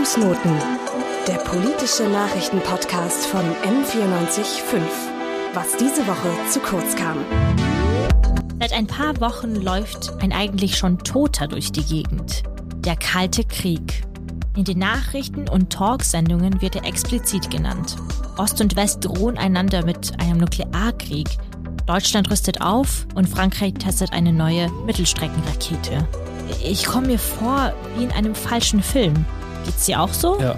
Fußnoten, der politische Nachrichtenpodcast von M945. Was diese Woche zu kurz kam. Seit ein paar Wochen läuft ein eigentlich schon Toter durch die Gegend. Der Kalte Krieg. In den Nachrichten und Talksendungen wird er explizit genannt. Ost und West drohen einander mit einem Nuklearkrieg. Deutschland rüstet auf und Frankreich testet eine neue Mittelstreckenrakete. Ich komme mir vor wie in einem falschen Film. Geht's dir auch so? Ja.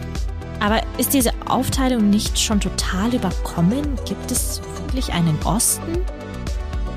Aber ist diese Aufteilung nicht schon total überkommen? Gibt es wirklich einen Osten?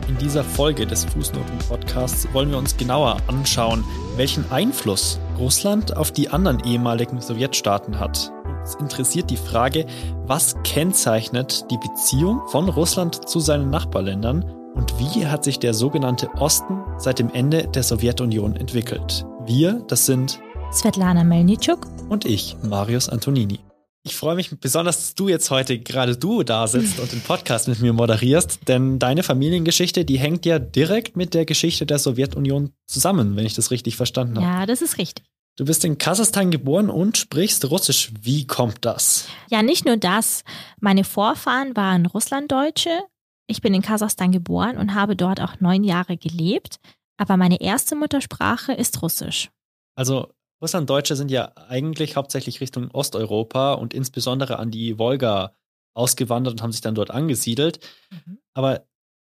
In dieser Folge des Fußnoten-Podcasts wollen wir uns genauer anschauen, welchen Einfluss Russland auf die anderen ehemaligen Sowjetstaaten hat. Uns interessiert die Frage, was kennzeichnet die Beziehung von Russland zu seinen Nachbarländern und wie hat sich der sogenannte Osten seit dem Ende der Sowjetunion entwickelt. Wir, das sind Svetlana Melnitschuk und ich, Marius Antonini. Ich freue mich besonders, dass du jetzt heute gerade du da sitzt und den Podcast mit mir moderierst, denn deine Familiengeschichte, die hängt ja direkt mit der Geschichte der Sowjetunion zusammen, wenn ich das richtig verstanden habe. Ja, das ist richtig. Du bist in Kasachstan geboren und sprichst Russisch. Wie kommt das? Ja, nicht nur das. Meine Vorfahren waren Russlanddeutsche. Ich bin in Kasachstan geboren und habe dort auch neun Jahre gelebt. Aber meine erste Muttersprache ist Russisch. Also Russlanddeutsche sind ja eigentlich hauptsächlich Richtung Osteuropa und insbesondere an die Wolga ausgewandert und haben sich dann dort angesiedelt. Mhm. Aber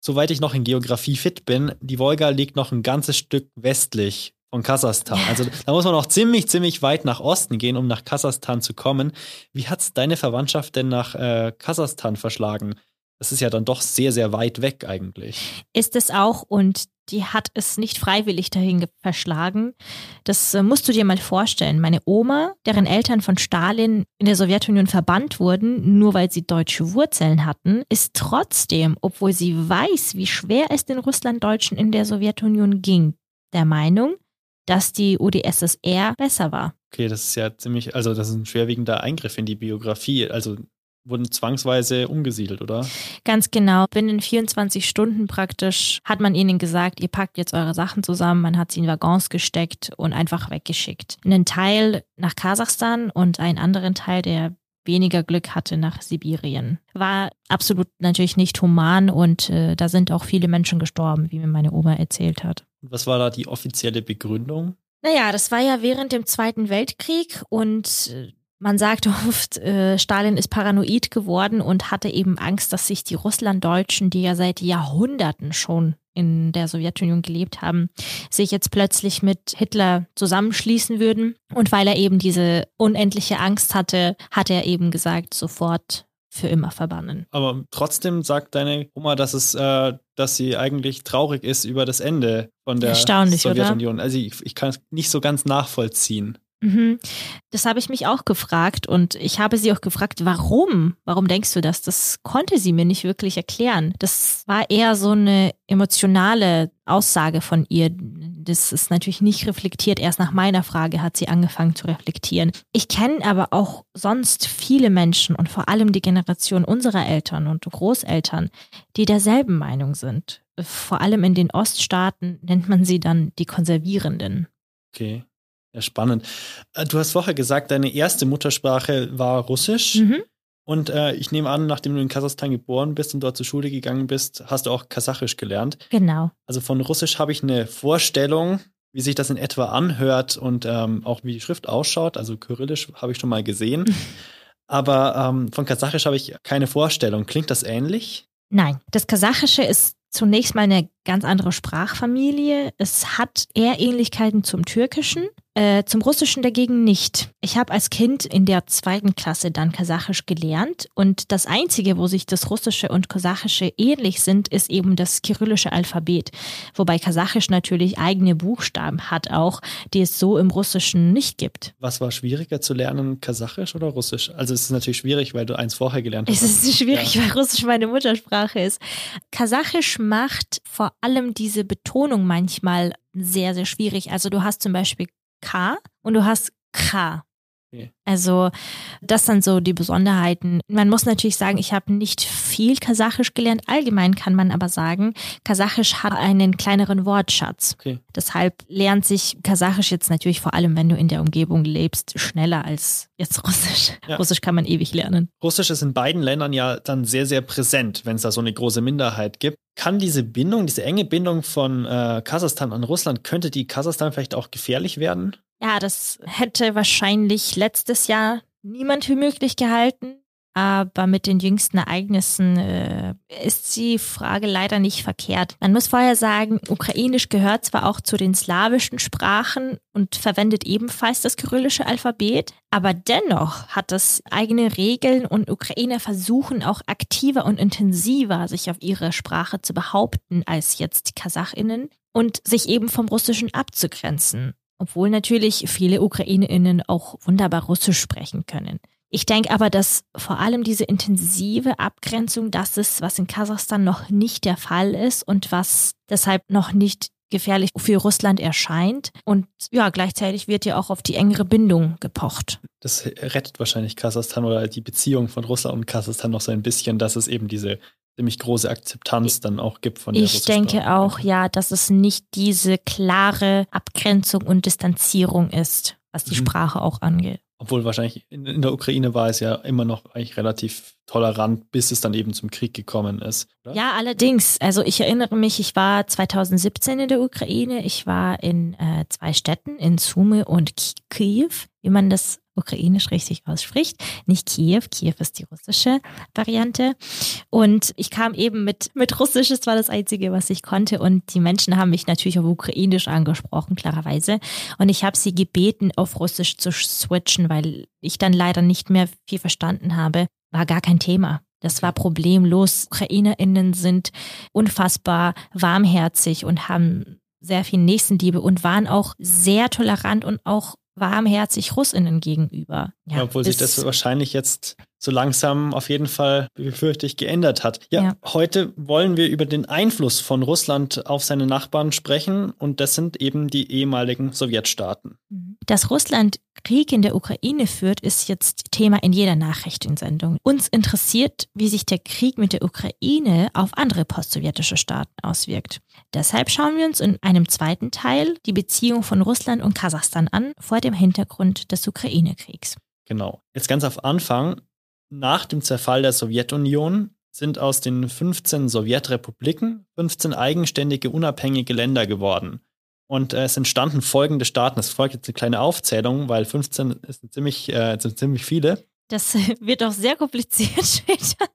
soweit ich noch in Geografie fit bin, die Wolga liegt noch ein ganzes Stück westlich von Kasachstan. Also da muss man auch ziemlich, ziemlich weit nach Osten gehen, um nach Kasachstan zu kommen. Wie hat es deine Verwandtschaft denn nach äh, Kasachstan verschlagen? Das ist ja dann doch sehr, sehr weit weg eigentlich. Ist es auch und die hat es nicht freiwillig dahin verschlagen. Das äh, musst du dir mal vorstellen. Meine Oma, deren Eltern von Stalin in der Sowjetunion verbannt wurden, nur weil sie deutsche Wurzeln hatten, ist trotzdem, obwohl sie weiß, wie schwer es den Russlanddeutschen in der Sowjetunion ging, der Meinung, dass die UdSSR besser war. Okay, das ist ja ziemlich, also das ist ein schwerwiegender Eingriff in die Biografie. Also wurden zwangsweise umgesiedelt, oder? Ganz genau. Binnen 24 Stunden praktisch hat man ihnen gesagt, ihr packt jetzt eure Sachen zusammen, man hat sie in Waggons gesteckt und einfach weggeschickt. Einen Teil nach Kasachstan und einen anderen Teil, der weniger Glück hatte nach Sibirien. War absolut natürlich nicht human und äh, da sind auch viele Menschen gestorben, wie mir meine Oma erzählt hat. Was war da die offizielle Begründung? Naja, das war ja während dem Zweiten Weltkrieg und äh, man sagt oft, äh, Stalin ist paranoid geworden und hatte eben Angst, dass sich die Russlanddeutschen, die ja seit Jahrhunderten schon in der Sowjetunion gelebt haben, sich jetzt plötzlich mit Hitler zusammenschließen würden. Und weil er eben diese unendliche Angst hatte, hat er eben gesagt, sofort für immer verbannen. Aber trotzdem sagt deine Oma, dass es, äh, dass sie eigentlich traurig ist über das Ende von der Sowjetunion. Oder? Also ich, ich kann es nicht so ganz nachvollziehen. Mhm. Das habe ich mich auch gefragt und ich habe sie auch gefragt, warum? Warum denkst du das? Das konnte sie mir nicht wirklich erklären. Das war eher so eine emotionale Aussage von ihr. Das ist natürlich nicht reflektiert. Erst nach meiner Frage hat sie angefangen zu reflektieren. Ich kenne aber auch sonst viele Menschen und vor allem die Generation unserer Eltern und Großeltern, die derselben Meinung sind. Vor allem in den Oststaaten nennt man sie dann die Konservierenden. Okay. Ja, spannend. Äh, du hast vorher gesagt, deine erste Muttersprache war Russisch. Mhm. Und äh, ich nehme an, nachdem du in Kasachstan geboren bist und dort zur Schule gegangen bist, hast du auch Kasachisch gelernt. Genau. Also von Russisch habe ich eine Vorstellung, wie sich das in etwa anhört und ähm, auch wie die Schrift ausschaut. Also Kyrillisch habe ich schon mal gesehen. Aber ähm, von Kasachisch habe ich keine Vorstellung. Klingt das ähnlich? Nein, das Kasachische ist zunächst mal eine ganz andere Sprachfamilie. Es hat eher Ähnlichkeiten zum Türkischen, äh, zum Russischen dagegen nicht. Ich habe als Kind in der zweiten Klasse dann Kasachisch gelernt und das Einzige, wo sich das Russische und Kasachische ähnlich sind, ist eben das kyrillische Alphabet. Wobei Kasachisch natürlich eigene Buchstaben hat auch, die es so im Russischen nicht gibt. Was war schwieriger zu lernen, Kasachisch oder Russisch? Also es ist natürlich schwierig, weil du eins vorher gelernt hast. Es ist schwierig, ja. weil Russisch meine Muttersprache ist. Kasachisch macht vor allem diese Betonung manchmal sehr, sehr schwierig. Also du hast zum Beispiel K und du hast K. Also das sind so die Besonderheiten. Man muss natürlich sagen, ich habe nicht viel Kasachisch gelernt. Allgemein kann man aber sagen, Kasachisch hat einen kleineren Wortschatz. Okay. Deshalb lernt sich Kasachisch jetzt natürlich vor allem, wenn du in der Umgebung lebst, schneller als jetzt Russisch. Ja. Russisch kann man ewig lernen. Russisch ist in beiden Ländern ja dann sehr, sehr präsent, wenn es da so eine große Minderheit gibt. Kann diese Bindung, diese enge Bindung von äh, Kasachstan an Russland, könnte die Kasachstan vielleicht auch gefährlich werden? Ja, das hätte wahrscheinlich letztes Jahr niemand für möglich gehalten. Aber mit den jüngsten Ereignissen äh, ist die Frage leider nicht verkehrt. Man muss vorher sagen, Ukrainisch gehört zwar auch zu den slawischen Sprachen und verwendet ebenfalls das kyrillische Alphabet, aber dennoch hat es eigene Regeln und Ukrainer versuchen auch aktiver und intensiver sich auf ihre Sprache zu behaupten als jetzt Kasachinnen und sich eben vom Russischen abzugrenzen obwohl natürlich viele Ukrainerinnen auch wunderbar Russisch sprechen können. Ich denke aber, dass vor allem diese intensive Abgrenzung das ist, was in Kasachstan noch nicht der Fall ist und was deshalb noch nicht gefährlich für Russland erscheint. Und ja, gleichzeitig wird ja auch auf die engere Bindung gepocht. Das rettet wahrscheinlich Kasachstan oder die Beziehung von Russland und Kasachstan noch so ein bisschen, dass es eben diese ziemlich große Akzeptanz dann auch gibt von der Ich denke auch, ja, dass es nicht diese klare Abgrenzung und Distanzierung ist, was die mhm. Sprache auch angeht. Obwohl wahrscheinlich in, in, der Ukraine war es ja immer noch eigentlich relativ tolerant, bis es dann eben zum Krieg gekommen ist. Oder? Ja, allerdings. Also ich erinnere mich, ich war 2017 in der Ukraine. Ich war in äh, zwei Städten, in Sumy und Kiew, wie man das ukrainisch richtig ausspricht. Nicht Kiew, Kiew ist die russische Variante. Und ich kam eben mit, mit Russisch, das war das Einzige, was ich konnte. Und die Menschen haben mich natürlich auf Ukrainisch angesprochen, klarerweise. Und ich habe sie gebeten, auf Russisch zu switchen, weil ich dann leider nicht mehr viel verstanden habe. War gar kein Thema. Das war problemlos. UkrainerInnen sind unfassbar warmherzig und haben sehr viel Nächstenliebe und waren auch sehr tolerant und auch warmherzig Russinnen gegenüber. Ja, obwohl sich das wahrscheinlich jetzt so langsam auf jeden Fall, befürchte ich, geändert hat. Ja, ja, heute wollen wir über den Einfluss von Russland auf seine Nachbarn sprechen und das sind eben die ehemaligen Sowjetstaaten. Mhm. Dass Russland Krieg in der Ukraine führt, ist jetzt Thema in jeder Nachrichtensendung. Uns interessiert, wie sich der Krieg mit der Ukraine auf andere postsowjetische Staaten auswirkt. Deshalb schauen wir uns in einem zweiten Teil die Beziehung von Russland und Kasachstan an vor dem Hintergrund des Ukraine-Kriegs. Genau. Jetzt ganz auf Anfang. Nach dem Zerfall der Sowjetunion sind aus den 15 Sowjetrepubliken 15 eigenständige, unabhängige Länder geworden. Und äh, es entstanden folgende Staaten. Es folgt jetzt eine kleine Aufzählung, weil 15 ist ziemlich, äh, sind ziemlich viele. Das wird auch sehr kompliziert später.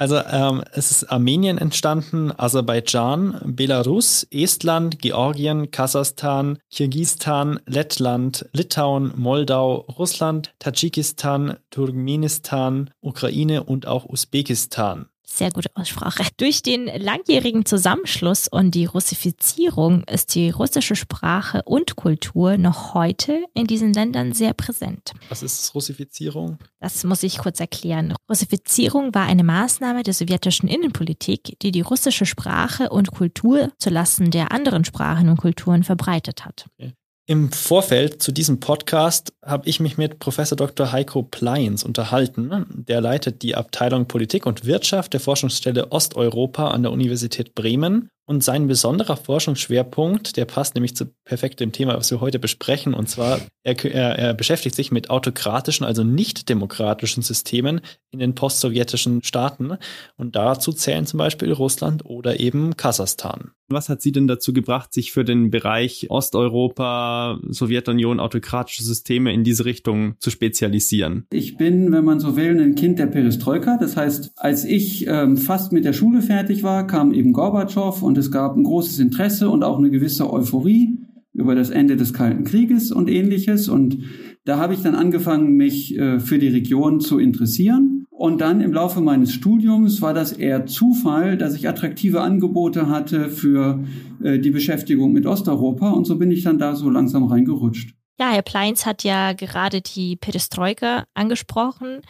Also ähm, es ist Armenien entstanden, Aserbaidschan, Belarus, Estland, Georgien, Kasachstan, Kirgistan, Lettland, Litauen, Moldau, Russland, Tadschikistan, Turkmenistan, Ukraine und auch Usbekistan. Sehr gute Aussprache. Durch den langjährigen Zusammenschluss und die Russifizierung ist die russische Sprache und Kultur noch heute in diesen Ländern sehr präsent. Was ist Russifizierung? Das muss ich kurz erklären. Russifizierung war eine Maßnahme der sowjetischen Innenpolitik, die die russische Sprache und Kultur zulasten der anderen Sprachen und Kulturen verbreitet hat. Okay. Im Vorfeld zu diesem Podcast habe ich mich mit Professor Dr. Heiko Pleins unterhalten. Der leitet die Abteilung Politik und Wirtschaft der Forschungsstelle Osteuropa an der Universität Bremen und sein besonderer Forschungsschwerpunkt, der passt nämlich zu perfekt dem Thema, was wir heute besprechen. Und zwar, er, er, er beschäftigt sich mit autokratischen, also nicht demokratischen Systemen in den postsowjetischen Staaten. Und dazu zählen zum Beispiel Russland oder eben Kasachstan. Was hat Sie denn dazu gebracht, sich für den Bereich Osteuropa, Sowjetunion, autokratische Systeme in diese Richtung zu spezialisieren? Ich bin, wenn man so will, ein Kind der Perestroika. Das heißt, als ich ähm, fast mit der Schule fertig war, kam eben Gorbatschow und es gab ein großes Interesse und auch eine gewisse Euphorie über das Ende des Kalten Krieges und ähnliches. Und da habe ich dann angefangen, mich äh, für die Region zu interessieren. Und dann im Laufe meines Studiums war das eher Zufall, dass ich attraktive Angebote hatte für äh, die Beschäftigung mit Osteuropa. Und so bin ich dann da so langsam reingerutscht. Ja, Herr Pleins hat ja gerade die Perestroika angesprochen.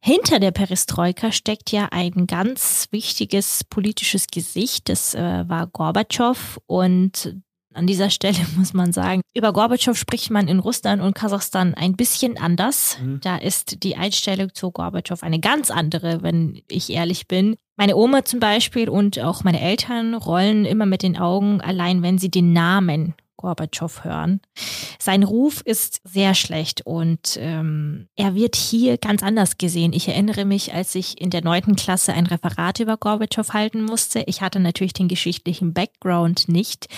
Hinter der Perestroika steckt ja ein ganz wichtiges politisches Gesicht. Das äh, war Gorbatschow und An dieser Stelle muss man sagen, über Gorbatschow spricht man in Russland und Kasachstan ein bisschen anders. Mhm. Da ist die Einstellung zu Gorbatschow eine ganz andere, wenn ich ehrlich bin. Meine Oma zum Beispiel und auch meine Eltern rollen immer mit den Augen, allein wenn sie den Namen Gorbatschow hören. Sein Ruf ist sehr schlecht und ähm, er wird hier ganz anders gesehen. Ich erinnere mich, als ich in der neunten Klasse ein Referat über Gorbatschow halten musste. Ich hatte natürlich den geschichtlichen Background nicht,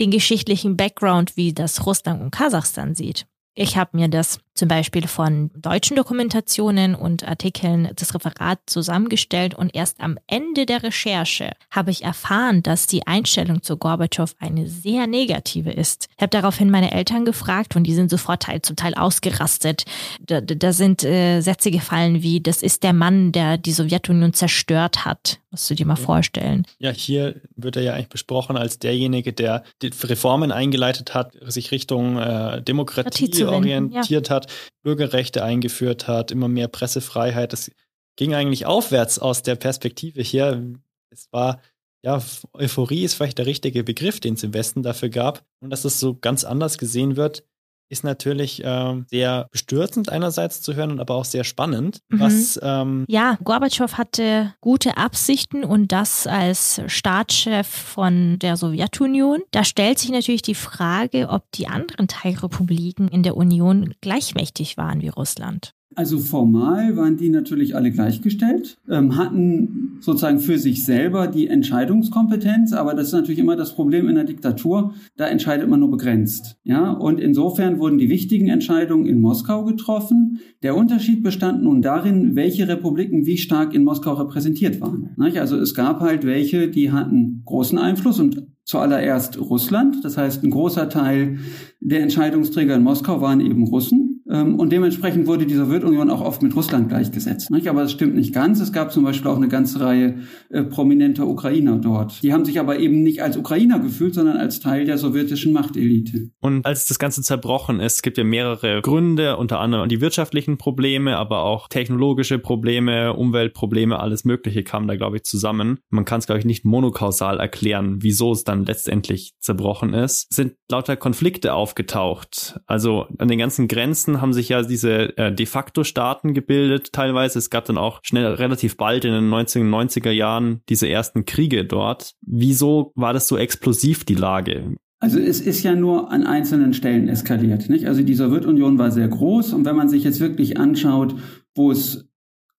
den geschichtlichen Background, wie das Russland und Kasachstan sieht. Ich habe mir das zum Beispiel von deutschen Dokumentationen und Artikeln das Referat zusammengestellt und erst am Ende der Recherche habe ich erfahren, dass die Einstellung zu Gorbatschow eine sehr negative ist. Ich habe daraufhin meine Eltern gefragt und die sind sofort teil, zum Teil ausgerastet. Da, da sind äh, Sätze gefallen wie, das ist der Mann, der die Sowjetunion zerstört hat. Musst du dir mal vorstellen. Ja, hier wird er ja eigentlich besprochen als derjenige, der die Reformen eingeleitet hat, sich Richtung äh, Demokratie orientiert ja. hat hat, Bürgerrechte eingeführt hat, immer mehr Pressefreiheit. Das ging eigentlich aufwärts aus der Perspektive hier. Es war, ja, Euphorie ist vielleicht der richtige Begriff, den es im Westen dafür gab. Und dass es so ganz anders gesehen wird, ist natürlich äh, sehr bestürzend einerseits zu hören und aber auch sehr spannend. Mhm. Was, ähm ja, Gorbatschow hatte gute Absichten und das als Staatschef von der Sowjetunion. Da stellt sich natürlich die Frage, ob die anderen Teilrepubliken in der Union gleichmächtig waren wie Russland. Also formal waren die natürlich alle gleichgestellt, ähm, hatten sozusagen für sich selber die Entscheidungskompetenz, aber das ist natürlich immer das Problem in der Diktatur, da entscheidet man nur begrenzt. Ja, und insofern wurden die wichtigen Entscheidungen in Moskau getroffen. Der Unterschied bestand nun darin, welche Republiken wie stark in Moskau repräsentiert waren. Also es gab halt welche, die hatten großen Einfluss und zuallererst Russland. Das heißt, ein großer Teil der Entscheidungsträger in Moskau waren eben Russen. Ähm, und dementsprechend wurde die Sowjetunion auch oft mit Russland gleichgesetzt. Aber das stimmt nicht ganz. Es gab zum Beispiel auch eine ganze Reihe äh, prominenter Ukrainer dort. Die haben sich aber eben nicht als Ukrainer gefühlt, sondern als Teil der sowjetischen Machtelite. Und als das Ganze zerbrochen ist, gibt ja mehrere Gründe, unter anderem die wirtschaftlichen Probleme, aber auch technologische Probleme, Umweltprobleme, alles Mögliche kam da, glaube ich, zusammen. Man kann es, glaube ich, nicht monokausal erklären, wieso es dann letztendlich zerbrochen ist. Sind lauter Konflikte aufgetaucht. Also an den ganzen Grenzen haben sich ja diese äh, de facto Staaten gebildet teilweise. Es gab dann auch schnell relativ bald in den 1990er Jahren diese ersten Kriege dort. Wieso war das so explosiv, die Lage? Also es ist ja nur an einzelnen Stellen eskaliert. Nicht? Also die Sowjetunion war sehr groß und wenn man sich jetzt wirklich anschaut, wo es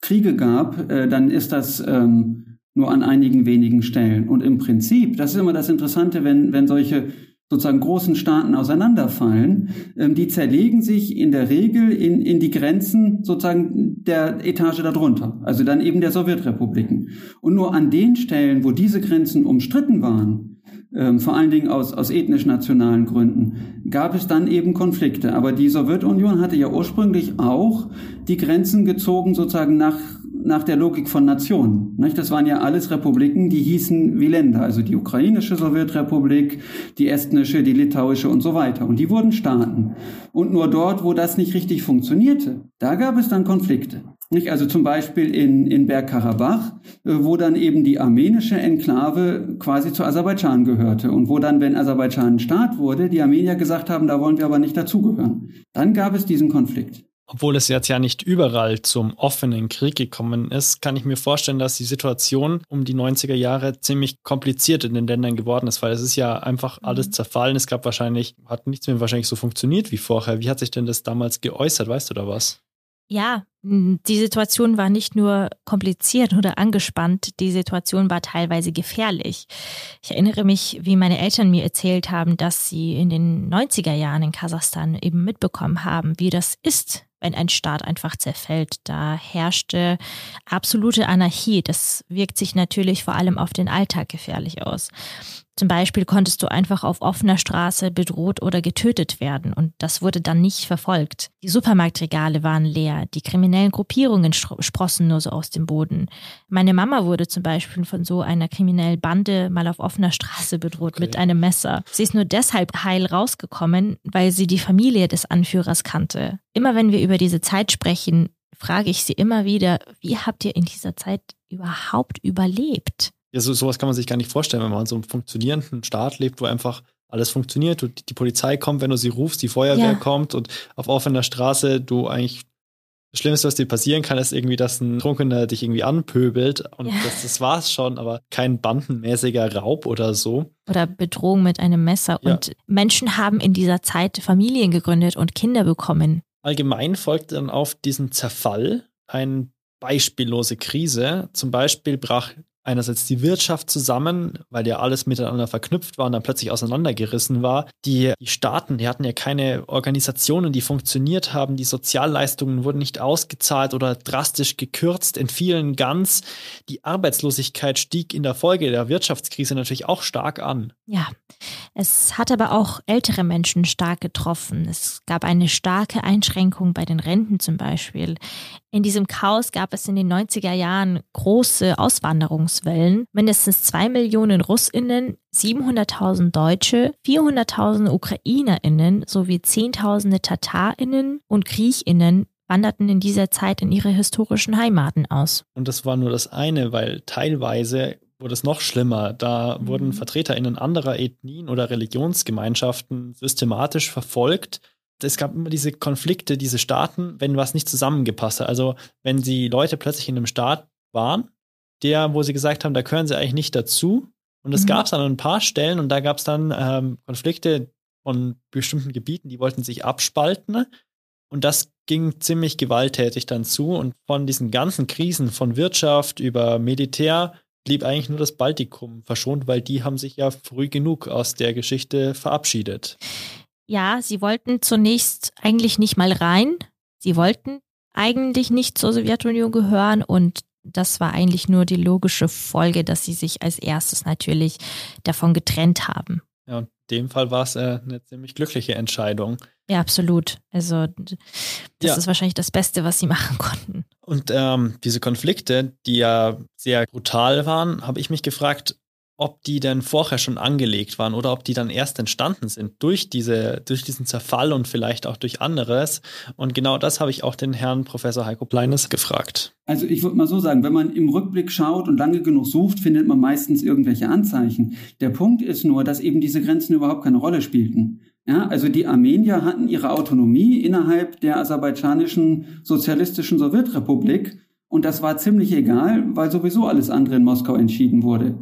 Kriege gab, äh, dann ist das ähm, nur an einigen wenigen Stellen. Und im Prinzip, das ist immer das Interessante, wenn, wenn solche sozusagen großen Staaten auseinanderfallen, ähm, die zerlegen sich in der Regel in, in die Grenzen sozusagen der Etage darunter, also dann eben der Sowjetrepubliken. Und nur an den Stellen, wo diese Grenzen umstritten waren, ähm, vor allen Dingen aus, aus ethnisch-nationalen Gründen, gab es dann eben Konflikte. Aber die Sowjetunion hatte ja ursprünglich auch die Grenzen gezogen sozusagen nach nach der Logik von Nationen. Das waren ja alles Republiken, die hießen wie Länder, also die ukrainische Sowjetrepublik, die estnische, die litauische und so weiter. Und die wurden Staaten. Und nur dort, wo das nicht richtig funktionierte, da gab es dann Konflikte. Nicht? Also zum Beispiel in, in Bergkarabach, äh, wo dann eben die armenische Enklave quasi zu Aserbaidschan gehörte und wo dann, wenn Aserbaidschan ein Staat wurde, die Armenier gesagt haben, da wollen wir aber nicht dazugehören. Dann gab es diesen Konflikt. Obwohl es jetzt ja nicht überall zum offenen Krieg gekommen ist, kann ich mir vorstellen, dass die Situation um die 90er Jahre ziemlich kompliziert in den Ländern geworden ist, weil es ist ja einfach mhm. alles zerfallen. Es gab wahrscheinlich, hat nichts mehr wahrscheinlich so funktioniert wie vorher. Wie hat sich denn das damals geäußert? Weißt du da was? Ja, die Situation war nicht nur kompliziert oder angespannt, die Situation war teilweise gefährlich. Ich erinnere mich, wie meine Eltern mir erzählt haben, dass sie in den 90er Jahren in Kasachstan eben mitbekommen haben, wie das ist, wenn ein Staat einfach zerfällt. Da herrschte absolute Anarchie. Das wirkt sich natürlich vor allem auf den Alltag gefährlich aus. Zum Beispiel konntest du einfach auf offener Straße bedroht oder getötet werden und das wurde dann nicht verfolgt. Die Supermarktregale waren leer, die kriminellen Gruppierungen sprossen nur so aus dem Boden. Meine Mama wurde zum Beispiel von so einer kriminellen Bande mal auf offener Straße bedroht okay. mit einem Messer. Sie ist nur deshalb heil rausgekommen, weil sie die Familie des Anführers kannte. Immer wenn wir über diese Zeit sprechen, frage ich sie immer wieder, wie habt ihr in dieser Zeit überhaupt überlebt? Ja, so, sowas kann man sich gar nicht vorstellen, wenn man in so einem funktionierenden Staat lebt, wo einfach alles funktioniert. Du, die Polizei kommt, wenn du sie rufst, die Feuerwehr ja. kommt und auf offener Straße du eigentlich das Schlimmste, was dir passieren kann, ist irgendwie, dass ein Trunkener dich irgendwie anpöbelt. Und ja. das, das war's schon, aber kein bandenmäßiger Raub oder so. Oder Bedrohung mit einem Messer. Ja. Und Menschen haben in dieser Zeit Familien gegründet und Kinder bekommen. Allgemein folgt dann auf diesen Zerfall eine beispiellose Krise. Zum Beispiel brach einerseits die Wirtschaft zusammen, weil ja alles miteinander verknüpft war und dann plötzlich auseinandergerissen war. Die, die Staaten, die hatten ja keine Organisationen, die funktioniert haben. Die Sozialleistungen wurden nicht ausgezahlt oder drastisch gekürzt, in vielen ganz. Die Arbeitslosigkeit stieg in der Folge der Wirtschaftskrise natürlich auch stark an. Ja, es hat aber auch ältere Menschen stark getroffen. Es gab eine starke Einschränkung bei den Renten zum Beispiel. In diesem Chaos gab es in den 90er Jahren große Auswanderungswellen. Mindestens zwei Millionen Russinnen, 700.000 Deutsche, 400.000 Ukrainerinnen sowie Zehntausende Tatarinnen und Griechinnen wanderten in dieser Zeit in ihre historischen Heimaten aus. Und das war nur das eine, weil teilweise wurde es noch schlimmer. Da mhm. wurden VertreterInnen anderer Ethnien oder Religionsgemeinschaften systematisch verfolgt es gab immer diese Konflikte, diese Staaten, wenn was nicht zusammengepasst hat. Also wenn die Leute plötzlich in einem Staat waren, der, wo sie gesagt haben, da gehören sie eigentlich nicht dazu. Und es mhm. gab es dann an ein paar Stellen und da gab es dann ähm, Konflikte von bestimmten Gebieten, die wollten sich abspalten. Und das ging ziemlich gewalttätig dann zu. Und von diesen ganzen Krisen von Wirtschaft über Militär blieb eigentlich nur das Baltikum verschont, weil die haben sich ja früh genug aus der Geschichte verabschiedet. Ja, sie wollten zunächst eigentlich nicht mal rein. Sie wollten eigentlich nicht zur Sowjetunion gehören und das war eigentlich nur die logische Folge, dass sie sich als erstes natürlich davon getrennt haben. Ja, in dem Fall war es äh, eine ziemlich glückliche Entscheidung. Ja, absolut. Also das ja. ist wahrscheinlich das Beste, was sie machen konnten. Und ähm, diese Konflikte, die ja sehr brutal waren, habe ich mich gefragt, ob die denn vorher schon angelegt waren oder ob die dann erst entstanden sind durch diese, durch diesen Zerfall und vielleicht auch durch anderes. Und genau das habe ich auch den Herrn Professor Heiko Pleines gefragt. Also ich würde mal so sagen, wenn man im Rückblick schaut und lange genug sucht, findet man meistens irgendwelche Anzeichen. Der Punkt ist nur, dass eben diese Grenzen überhaupt keine Rolle spielten. Ja, also die Armenier hatten ihre Autonomie innerhalb der aserbaidschanischen sozialistischen Sowjetrepublik und das war ziemlich egal, weil sowieso alles andere in Moskau entschieden wurde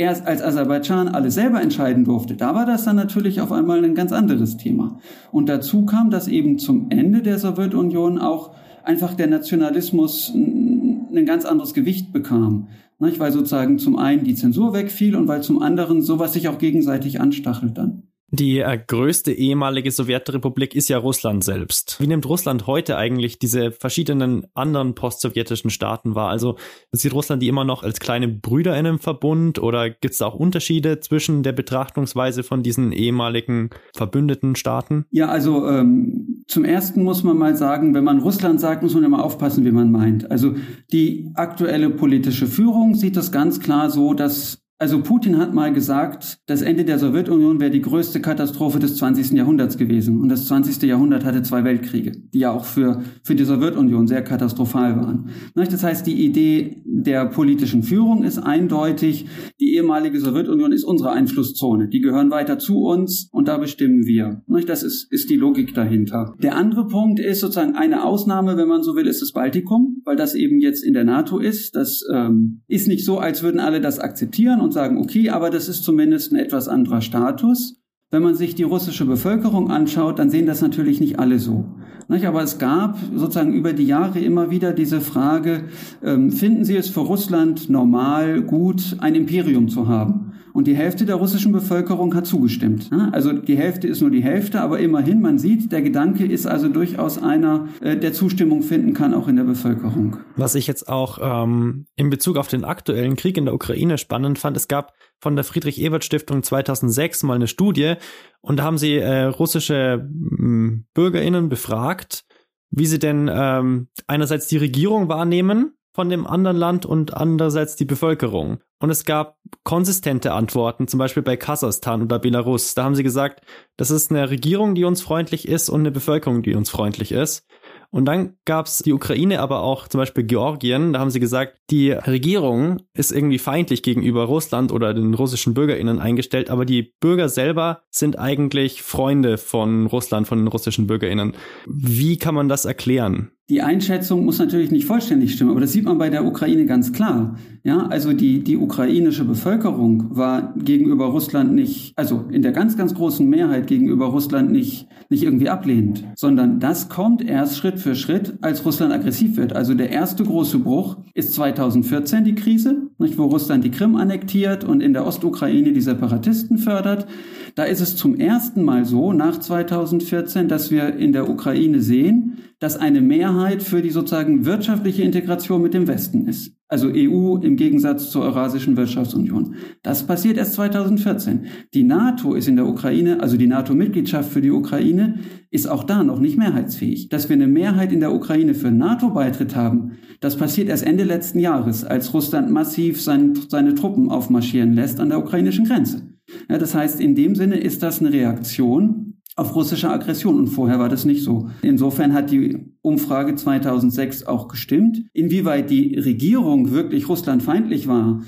erst als Aserbaidschan alles selber entscheiden durfte, da war das dann natürlich auf einmal ein ganz anderes Thema. Und dazu kam, dass eben zum Ende der Sowjetunion auch einfach der Nationalismus ein ganz anderes Gewicht bekam. Weil sozusagen zum einen die Zensur wegfiel und weil zum anderen sowas sich auch gegenseitig anstachelt dann. Die äh, größte ehemalige Sowjetrepublik ist ja Russland selbst. Wie nimmt Russland heute eigentlich diese verschiedenen anderen postsowjetischen Staaten wahr? Also sieht Russland die immer noch als kleine Brüder in einem Verbund oder gibt es da auch Unterschiede zwischen der Betrachtungsweise von diesen ehemaligen verbündeten Staaten? Ja, also ähm, zum ersten muss man mal sagen, wenn man Russland sagt, muss man immer aufpassen, wie man meint. Also die aktuelle politische Führung sieht das ganz klar so, dass also Putin hat mal gesagt, das Ende der Sowjetunion wäre die größte Katastrophe des 20. Jahrhunderts gewesen. Und das 20. Jahrhundert hatte zwei Weltkriege, die ja auch für, für die Sowjetunion sehr katastrophal waren. Das heißt, die Idee der politischen Führung ist eindeutig, die ehemalige Sowjetunion ist unsere Einflusszone. Die gehören weiter zu uns und da bestimmen wir. Das ist, ist die Logik dahinter. Der andere Punkt ist sozusagen eine Ausnahme, wenn man so will, ist das Baltikum, weil das eben jetzt in der NATO ist. Das ähm, ist nicht so, als würden alle das akzeptieren und sagen, okay, aber das ist zumindest ein etwas anderer Status. Wenn man sich die russische Bevölkerung anschaut, dann sehen das natürlich nicht alle so. Aber es gab sozusagen über die Jahre immer wieder diese Frage, ähm, finden Sie es für Russland normal, gut, ein Imperium zu haben? Und die Hälfte der russischen Bevölkerung hat zugestimmt. Also die Hälfte ist nur die Hälfte, aber immerhin, man sieht, der Gedanke ist also durchaus einer, äh, der Zustimmung finden kann, auch in der Bevölkerung. Was ich jetzt auch ähm, in Bezug auf den aktuellen Krieg in der Ukraine spannend fand, es gab von der Friedrich-Ebert-Stiftung 2006 mal eine Studie und da haben sie äh, russische äh, BürgerInnen befragt, wie sie denn ähm, einerseits die Regierung wahrnehmen von dem anderen Land und andererseits die Bevölkerung. Und es gab konsistente Antworten, zum Beispiel bei Kasachstan oder Belarus. Da haben sie gesagt, das ist eine Regierung, die uns freundlich ist und eine Bevölkerung, die uns freundlich ist. Und dann gab es die Ukraine, aber auch zum Beispiel Georgien. Da haben sie gesagt, die Regierung ist irgendwie feindlich gegenüber Russland oder den russischen BürgerInnen eingestellt, aber die Bürger selber sind eigentlich Freunde von Russland, von den russischen BürgerInnen. Wie kann man das erklären? Die Einschätzung muss natürlich nicht vollständig stimmen, aber das sieht man bei der Ukraine ganz klar. Ja, also die, die ukrainische Bevölkerung war gegenüber Russland nicht, also in der ganz, ganz großen Mehrheit gegenüber Russland nicht, nicht irgendwie ablehnend, sondern das kommt erst Schritt für Schritt, als Russland aggressiv wird. Also der erste große Bruch ist 2014 die Krise, nicht, wo Russland die Krim annektiert und in der Ostukraine die Separatisten fördert. Da ist es zum ersten Mal so, nach 2014, dass wir in der Ukraine sehen, dass eine Mehrheit für die sozusagen wirtschaftliche Integration mit dem Westen ist. Also EU im Gegensatz zur Eurasischen Wirtschaftsunion. Das passiert erst 2014. Die NATO ist in der Ukraine, also die NATO-Mitgliedschaft für die Ukraine, ist auch da noch nicht mehrheitsfähig. Dass wir eine Mehrheit in der Ukraine für NATO-Beitritt haben, das passiert erst Ende letzten Jahres, als Russland massiv sein, seine Truppen aufmarschieren lässt an der ukrainischen Grenze. Ja, das heißt, in dem Sinne ist das eine Reaktion auf russische Aggression und vorher war das nicht so. Insofern hat die Umfrage 2006 auch gestimmt. Inwieweit die Regierung wirklich russlandfeindlich war,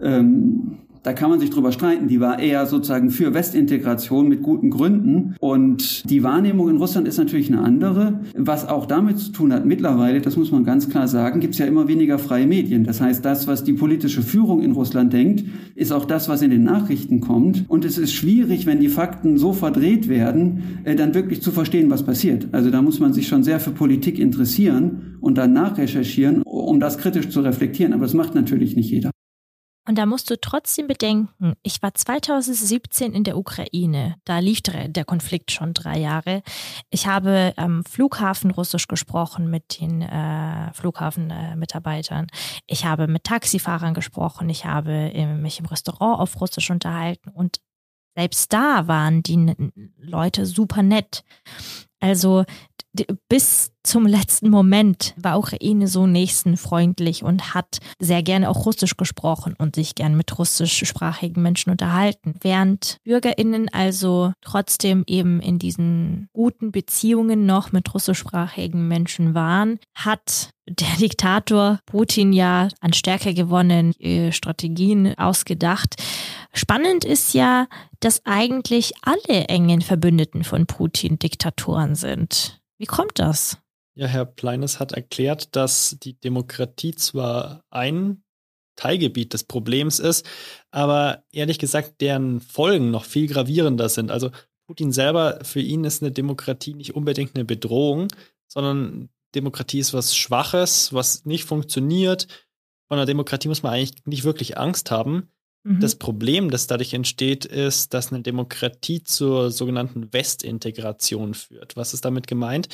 ähm, da kann man sich drüber streiten. Die war eher sozusagen für Westintegration mit guten Gründen. Und die Wahrnehmung in Russland ist natürlich eine andere. Was auch damit zu tun hat, mittlerweile, das muss man ganz klar sagen, gibt es ja immer weniger freie Medien. Das heißt, das, was die politische Führung in Russland denkt, ist auch das, was in den Nachrichten kommt. Und es ist schwierig, wenn die Fakten so verdreht werden, äh, dann wirklich zu verstehen, was passiert. Also da muss man sich schon sehr für Politik interessieren und dann nachrecherchieren, um das kritisch zu reflektieren. Aber das macht natürlich nicht jeder. Und da musst du trotzdem bedenken, ich war 2017 in der Ukraine. Da lief der Konflikt schon drei Jahre. Ich habe am Flughafen Russisch gesprochen mit den äh, Flughafenmitarbeitern. Äh, ich habe mit Taxifahrern gesprochen. Ich habe im, mich im Restaurant auf Russisch unterhalten. Und selbst da waren die Leute super nett. Also bis zum letzten Moment war Ukraine so nächstenfreundlich und hat sehr gerne auch Russisch gesprochen und sich gern mit russischsprachigen Menschen unterhalten. Während BürgerInnen also trotzdem eben in diesen guten Beziehungen noch mit russischsprachigen Menschen waren, hat der Diktator Putin ja an Stärke gewonnen, Strategien ausgedacht. Spannend ist ja, dass eigentlich alle engen Verbündeten von Putin Diktatoren sind. Wie kommt das? Ja, Herr Pleines hat erklärt, dass die Demokratie zwar ein Teilgebiet des Problems ist, aber ehrlich gesagt, deren Folgen noch viel gravierender sind. Also Putin selber, für ihn ist eine Demokratie nicht unbedingt eine Bedrohung, sondern Demokratie ist was Schwaches, was nicht funktioniert. Von einer Demokratie muss man eigentlich nicht wirklich Angst haben. Mhm. Das Problem, das dadurch entsteht, ist, dass eine Demokratie zur sogenannten Westintegration führt. Was ist damit gemeint?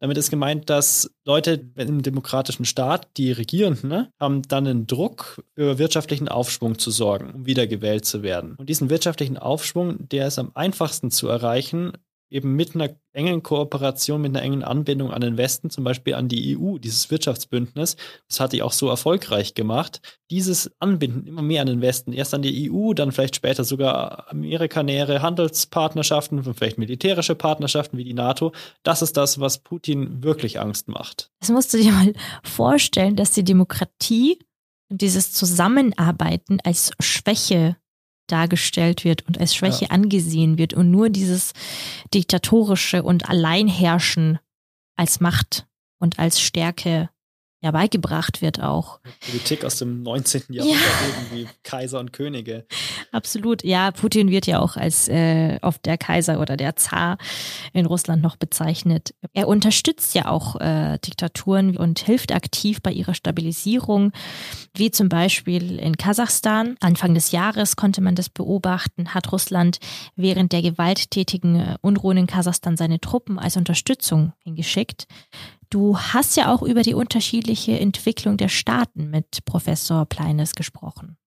Damit ist gemeint, dass Leute im demokratischen Staat, die Regierenden, ne, haben dann einen Druck, für wirtschaftlichen Aufschwung zu sorgen, um wiedergewählt zu werden. Und diesen wirtschaftlichen Aufschwung, der ist am einfachsten zu erreichen, eben mit einer engen Kooperation, mit einer engen Anbindung an den Westen, zum Beispiel an die EU, dieses Wirtschaftsbündnis, das hatte ich auch so erfolgreich gemacht. Dieses Anbinden immer mehr an den Westen, erst an die EU, dann vielleicht später sogar amerikanäre Handelspartnerschaften, vielleicht militärische Partnerschaften wie die NATO, das ist das, was Putin wirklich Angst macht. Das musst du dir mal vorstellen, dass die Demokratie und dieses Zusammenarbeiten als Schwäche dargestellt wird und als Schwäche ja. angesehen wird und nur dieses diktatorische und Alleinherrschen als Macht und als Stärke ja beigebracht wird auch. Politik aus dem 19. Jahrhundert, ja. irgendwie Kaiser und Könige. Absolut, ja, Putin wird ja auch als äh, oft der Kaiser oder der Zar in Russland noch bezeichnet. Er unterstützt ja auch äh, Diktaturen und hilft aktiv bei ihrer Stabilisierung, wie zum Beispiel in Kasachstan. Anfang des Jahres konnte man das beobachten, hat Russland während der gewalttätigen äh, Unruhen in Kasachstan seine Truppen als Unterstützung hingeschickt. Du hast ja auch über die unterschiedliche Entwicklung der Staaten mit Professor Pleines gesprochen.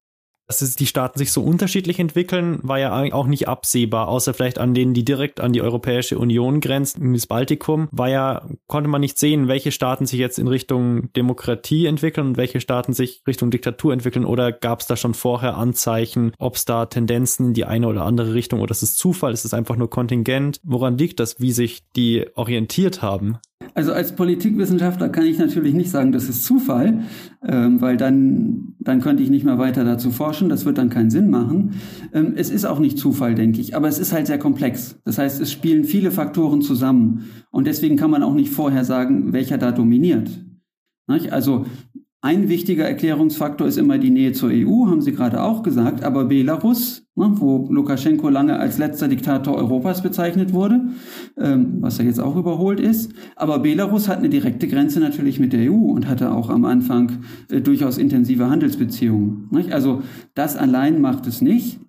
Dass die Staaten sich so unterschiedlich entwickeln, war ja auch nicht absehbar, außer vielleicht an denen, die direkt an die Europäische Union grenzen. Das Baltikum war ja, konnte man nicht sehen, welche Staaten sich jetzt in Richtung Demokratie entwickeln und welche Staaten sich Richtung Diktatur entwickeln oder gab es da schon vorher Anzeichen, ob es da Tendenzen in die eine oder andere Richtung oder ist es Zufall, ist es einfach nur kontingent? Woran liegt das, wie sich die orientiert haben? Also als Politikwissenschaftler kann ich natürlich nicht sagen, das ist Zufall, ähm, weil dann, dann könnte ich nicht mehr weiter dazu forschen. Das wird dann keinen Sinn machen. Ähm, es ist auch nicht Zufall, denke ich, aber es ist halt sehr komplex. Das heißt, es spielen viele Faktoren zusammen und deswegen kann man auch nicht vorher sagen, welcher da dominiert. Also ein wichtiger Erklärungsfaktor ist immer die Nähe zur EU, haben Sie gerade auch gesagt, aber Belarus, ne, wo Lukaschenko lange als letzter Diktator Europas bezeichnet wurde, ähm, was ja jetzt auch überholt ist, aber Belarus hat eine direkte Grenze natürlich mit der EU und hatte auch am Anfang äh, durchaus intensive Handelsbeziehungen. Also das allein macht es nicht.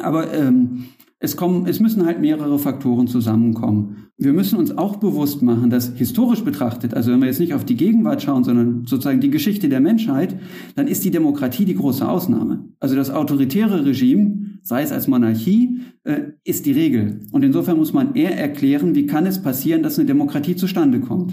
Aber ähm, es, kommen, es müssen halt mehrere Faktoren zusammenkommen. Wir müssen uns auch bewusst machen, dass historisch betrachtet, also wenn wir jetzt nicht auf die Gegenwart schauen, sondern sozusagen die Geschichte der Menschheit, dann ist die Demokratie die große Ausnahme. Also das autoritäre Regime, sei es als Monarchie, äh, ist die Regel. Und insofern muss man eher erklären, wie kann es passieren, dass eine Demokratie zustande kommt.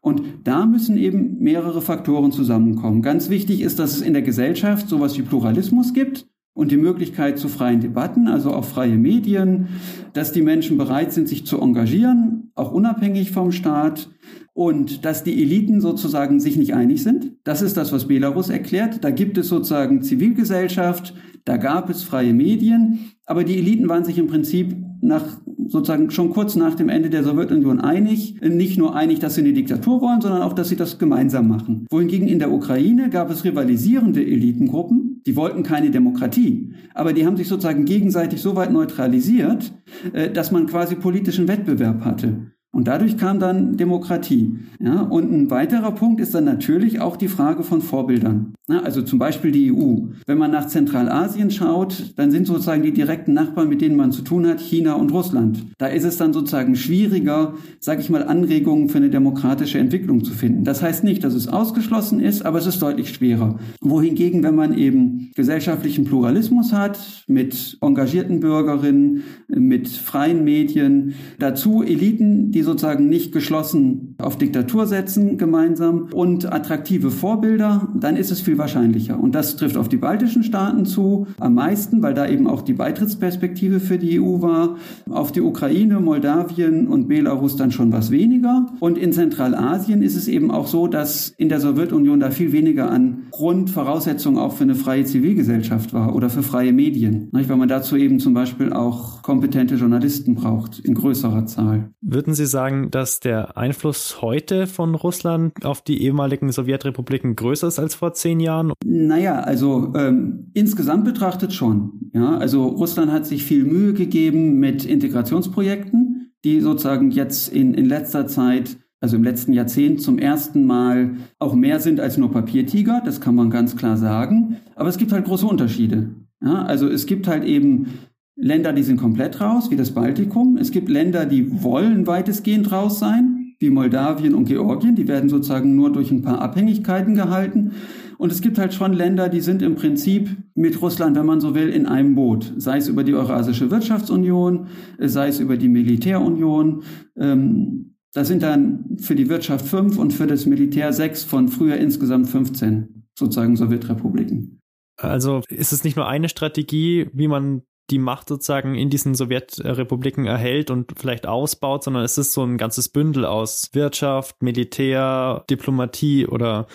Und da müssen eben mehrere Faktoren zusammenkommen. Ganz wichtig ist, dass es in der Gesellschaft sowas wie Pluralismus gibt und die Möglichkeit zu freien Debatten, also auch freie Medien, dass die Menschen bereit sind, sich zu engagieren, auch unabhängig vom Staat und dass die Eliten sozusagen sich nicht einig sind. Das ist das, was Belarus erklärt. Da gibt es sozusagen Zivilgesellschaft, da gab es freie Medien, aber die Eliten waren sich im Prinzip nach sozusagen schon kurz nach dem Ende der Sowjetunion einig, nicht nur einig, dass sie eine Diktatur wollen, sondern auch, dass sie das gemeinsam machen. Wohingegen in der Ukraine gab es rivalisierende Elitengruppen, die wollten keine Demokratie, aber die haben sich sozusagen gegenseitig so weit neutralisiert, äh, dass man quasi politischen Wettbewerb hatte. Und dadurch kam dann Demokratie. Ja, und ein weiterer Punkt ist dann natürlich auch die Frage von Vorbildern. Ja, also zum Beispiel die EU. Wenn man nach Zentralasien schaut, dann sind sozusagen die direkten Nachbarn, mit denen man zu tun hat, China und Russland. Da ist es dann sozusagen schwieriger, sage ich mal, Anregungen für eine demokratische Entwicklung zu finden. Das heißt nicht, dass es ausgeschlossen ist, aber es ist deutlich schwerer. Wohingegen, wenn man eben gesellschaftlichen Pluralismus hat, mit engagierten Bürgerinnen, mit freien Medien, dazu Eliten, die sozusagen nicht geschlossen auf Diktatur setzen gemeinsam und attraktive Vorbilder, dann ist es viel wahrscheinlicher. Und das trifft auf die baltischen Staaten zu am meisten, weil da eben auch die Beitrittsperspektive für die EU war. Auf die Ukraine, Moldawien und Belarus dann schon was weniger. Und in Zentralasien ist es eben auch so, dass in der Sowjetunion da viel weniger an Grundvoraussetzungen auch für eine freie Zivilgesellschaft war oder für freie Medien. Weil man dazu eben zum Beispiel auch kompetente Journalisten braucht in größerer Zahl. Würden Sie sagen, dass der Einfluss heute von Russland auf die ehemaligen Sowjetrepubliken größer ist als vor zehn Jahren? Naja, also ähm, insgesamt betrachtet schon. Ja, also Russland hat sich viel Mühe gegeben mit Integrationsprojekten, die sozusagen jetzt in, in letzter Zeit also im letzten Jahrzehnt zum ersten Mal auch mehr sind als nur Papiertiger, das kann man ganz klar sagen. Aber es gibt halt große Unterschiede. Ja, also es gibt halt eben Länder, die sind komplett raus, wie das Baltikum. Es gibt Länder, die wollen weitestgehend raus sein, wie Moldawien und Georgien. Die werden sozusagen nur durch ein paar Abhängigkeiten gehalten. Und es gibt halt schon Länder, die sind im Prinzip mit Russland, wenn man so will, in einem Boot. Sei es über die Eurasische Wirtschaftsunion, sei es über die Militärunion. Ähm, das sind dann für die Wirtschaft fünf und für das Militär sechs von früher insgesamt 15 sozusagen Sowjetrepubliken. Also ist es nicht nur eine Strategie, wie man die Macht sozusagen in diesen Sowjetrepubliken erhält und vielleicht ausbaut, sondern es ist so ein ganzes Bündel aus Wirtschaft, Militär, Diplomatie oder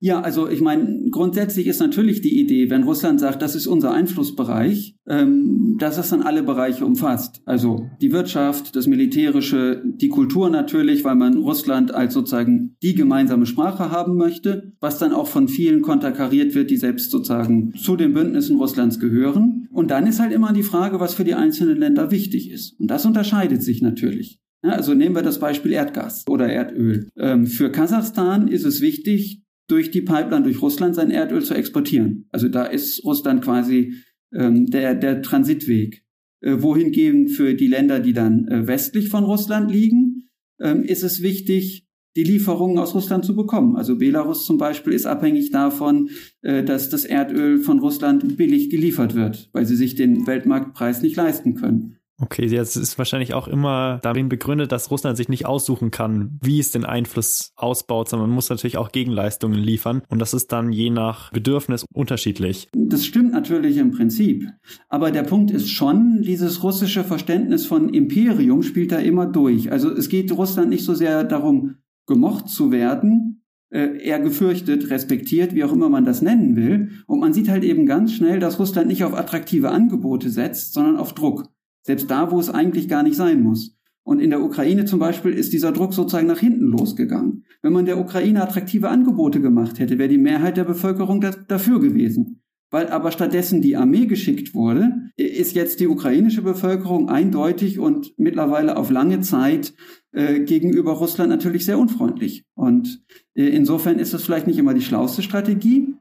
ja, also ich meine, grundsätzlich ist natürlich die Idee, wenn Russland sagt, das ist unser Einflussbereich, ähm, dass das dann alle Bereiche umfasst. Also die Wirtschaft, das Militärische, die Kultur natürlich, weil man Russland als sozusagen die gemeinsame Sprache haben möchte, was dann auch von vielen konterkariert wird, die selbst sozusagen zu den Bündnissen Russlands gehören. Und dann ist halt immer die Frage, was für die einzelnen Länder wichtig ist. Und das unterscheidet sich natürlich. Ja, also nehmen wir das Beispiel Erdgas oder Erdöl. Ähm, für Kasachstan ist es wichtig, durch die Pipeline durch Russland sein Erdöl zu exportieren. Also da ist Russland quasi ähm, der, der Transitweg. Äh, wohingegen für die Länder, die dann äh, westlich von Russland liegen, ähm, ist es wichtig, die Lieferungen aus Russland zu bekommen. Also Belarus zum Beispiel ist abhängig davon, äh, dass das Erdöl von Russland billig geliefert wird, weil sie sich den Weltmarktpreis nicht leisten können. Okay, jetzt ist wahrscheinlich auch immer darin begründet, dass Russland sich nicht aussuchen kann, wie es den Einfluss ausbaut, sondern man muss natürlich auch Gegenleistungen liefern und das ist dann je nach Bedürfnis unterschiedlich. Das stimmt natürlich im Prinzip, aber der Punkt ist schon, dieses russische Verständnis von Imperium spielt da immer durch. Also es geht Russland nicht so sehr darum, gemocht zu werden, äh, eher gefürchtet, respektiert, wie auch immer man das nennen will. Und man sieht halt eben ganz schnell, dass Russland nicht auf attraktive Angebote setzt, sondern auf Druck. Selbst da, wo es eigentlich gar nicht sein muss. Und in der Ukraine zum Beispiel ist dieser Druck sozusagen nach hinten losgegangen. Wenn man der Ukraine attraktive Angebote gemacht hätte, wäre die Mehrheit der Bevölkerung da, dafür gewesen. Weil aber stattdessen die Armee geschickt wurde, ist jetzt die ukrainische Bevölkerung eindeutig und mittlerweile auf lange Zeit äh, gegenüber Russland natürlich sehr unfreundlich. Und äh, insofern ist es vielleicht nicht immer die schlauste Strategie.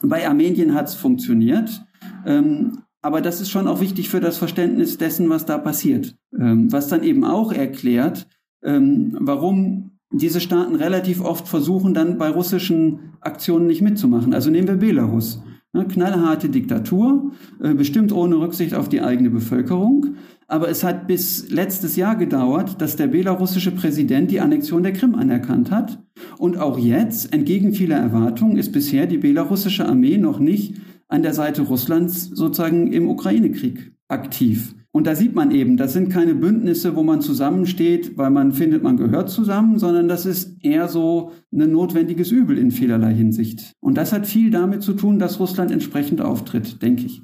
Bei Armenien hat es funktioniert. Ähm, aber das ist schon auch wichtig für das Verständnis dessen, was da passiert. Ähm, was dann eben auch erklärt, ähm, warum diese Staaten relativ oft versuchen, dann bei russischen Aktionen nicht mitzumachen. Also nehmen wir Belarus. Ne, knallharte Diktatur, äh, bestimmt ohne Rücksicht auf die eigene Bevölkerung. Aber es hat bis letztes Jahr gedauert, dass der belarussische Präsident die Annexion der Krim anerkannt hat. Und auch jetzt, entgegen vieler Erwartungen, ist bisher die belarussische Armee noch nicht an der Seite Russlands sozusagen im Ukraine-Krieg aktiv. Und da sieht man eben, das sind keine Bündnisse, wo man zusammensteht, weil man findet, man gehört zusammen, sondern das ist eher so ein notwendiges Übel in vielerlei Hinsicht. Und das hat viel damit zu tun, dass Russland entsprechend auftritt, denke ich.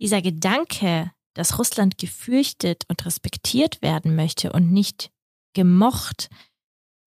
Dieser Gedanke, dass Russland gefürchtet und respektiert werden möchte und nicht gemocht,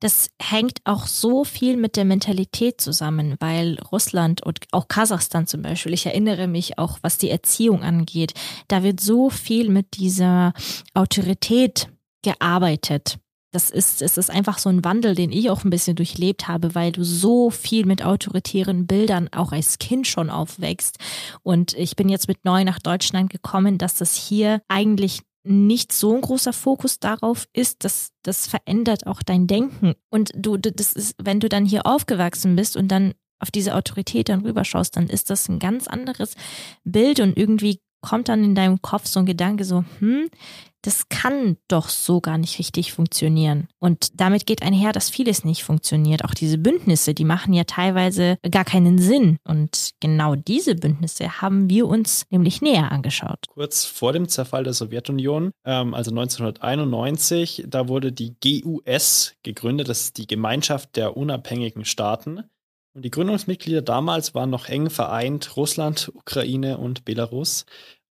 das hängt auch so viel mit der Mentalität zusammen, weil Russland und auch Kasachstan zum Beispiel, ich erinnere mich auch, was die Erziehung angeht, da wird so viel mit dieser Autorität gearbeitet. Das ist, es ist einfach so ein Wandel, den ich auch ein bisschen durchlebt habe, weil du so viel mit autoritären Bildern auch als Kind schon aufwächst. Und ich bin jetzt mit neu nach Deutschland gekommen, dass das hier eigentlich nicht so ein großer Fokus darauf ist, dass das verändert auch dein Denken. Und du, das ist, wenn du dann hier aufgewachsen bist und dann auf diese Autorität dann rüberschaust, dann ist das ein ganz anderes Bild und irgendwie kommt dann in deinem Kopf so ein Gedanke so, hm, das kann doch so gar nicht richtig funktionieren. Und damit geht einher, dass vieles nicht funktioniert. Auch diese Bündnisse, die machen ja teilweise gar keinen Sinn. Und genau diese Bündnisse haben wir uns nämlich näher angeschaut. Kurz vor dem Zerfall der Sowjetunion, ähm, also 1991, da wurde die GUS gegründet. Das ist die Gemeinschaft der unabhängigen Staaten. Und die Gründungsmitglieder damals waren noch eng vereint Russland, Ukraine und Belarus.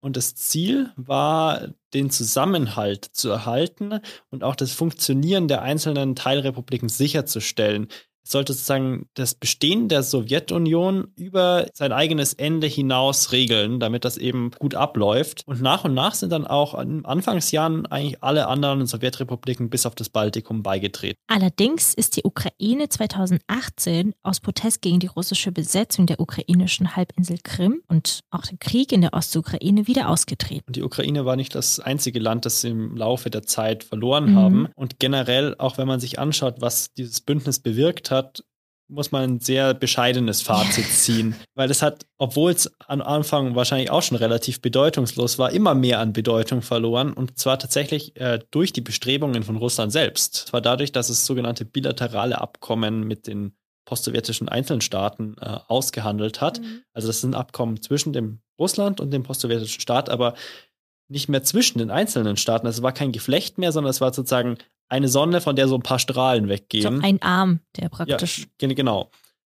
Und das Ziel war, den Zusammenhalt zu erhalten und auch das Funktionieren der einzelnen Teilrepubliken sicherzustellen sollte sozusagen das Bestehen der Sowjetunion über sein eigenes Ende hinaus regeln, damit das eben gut abläuft. Und nach und nach sind dann auch in Anfangsjahren eigentlich alle anderen Sowjetrepubliken bis auf das Baltikum beigetreten. Allerdings ist die Ukraine 2018 aus Protest gegen die russische Besetzung der ukrainischen Halbinsel Krim und auch den Krieg in der Ostukraine wieder ausgetreten. Und die Ukraine war nicht das einzige Land, das im Laufe der Zeit verloren mhm. haben. Und generell, auch wenn man sich anschaut, was dieses Bündnis bewirkt hat, hat, muss man ein sehr bescheidenes Fazit ziehen. Weil es hat, obwohl es am Anfang wahrscheinlich auch schon relativ bedeutungslos war, immer mehr an Bedeutung verloren. Und zwar tatsächlich äh, durch die Bestrebungen von Russland selbst. Zwar dadurch, dass es sogenannte bilaterale Abkommen mit den postsowjetischen Einzelstaaten äh, ausgehandelt hat. Mhm. Also das sind Abkommen zwischen dem Russland und dem postsowjetischen Staat, aber nicht mehr zwischen den einzelnen Staaten. Es war kein Geflecht mehr, sondern es war sozusagen eine Sonne, von der so ein paar Strahlen weggehen. So ein Arm, der praktisch. Ja, genau.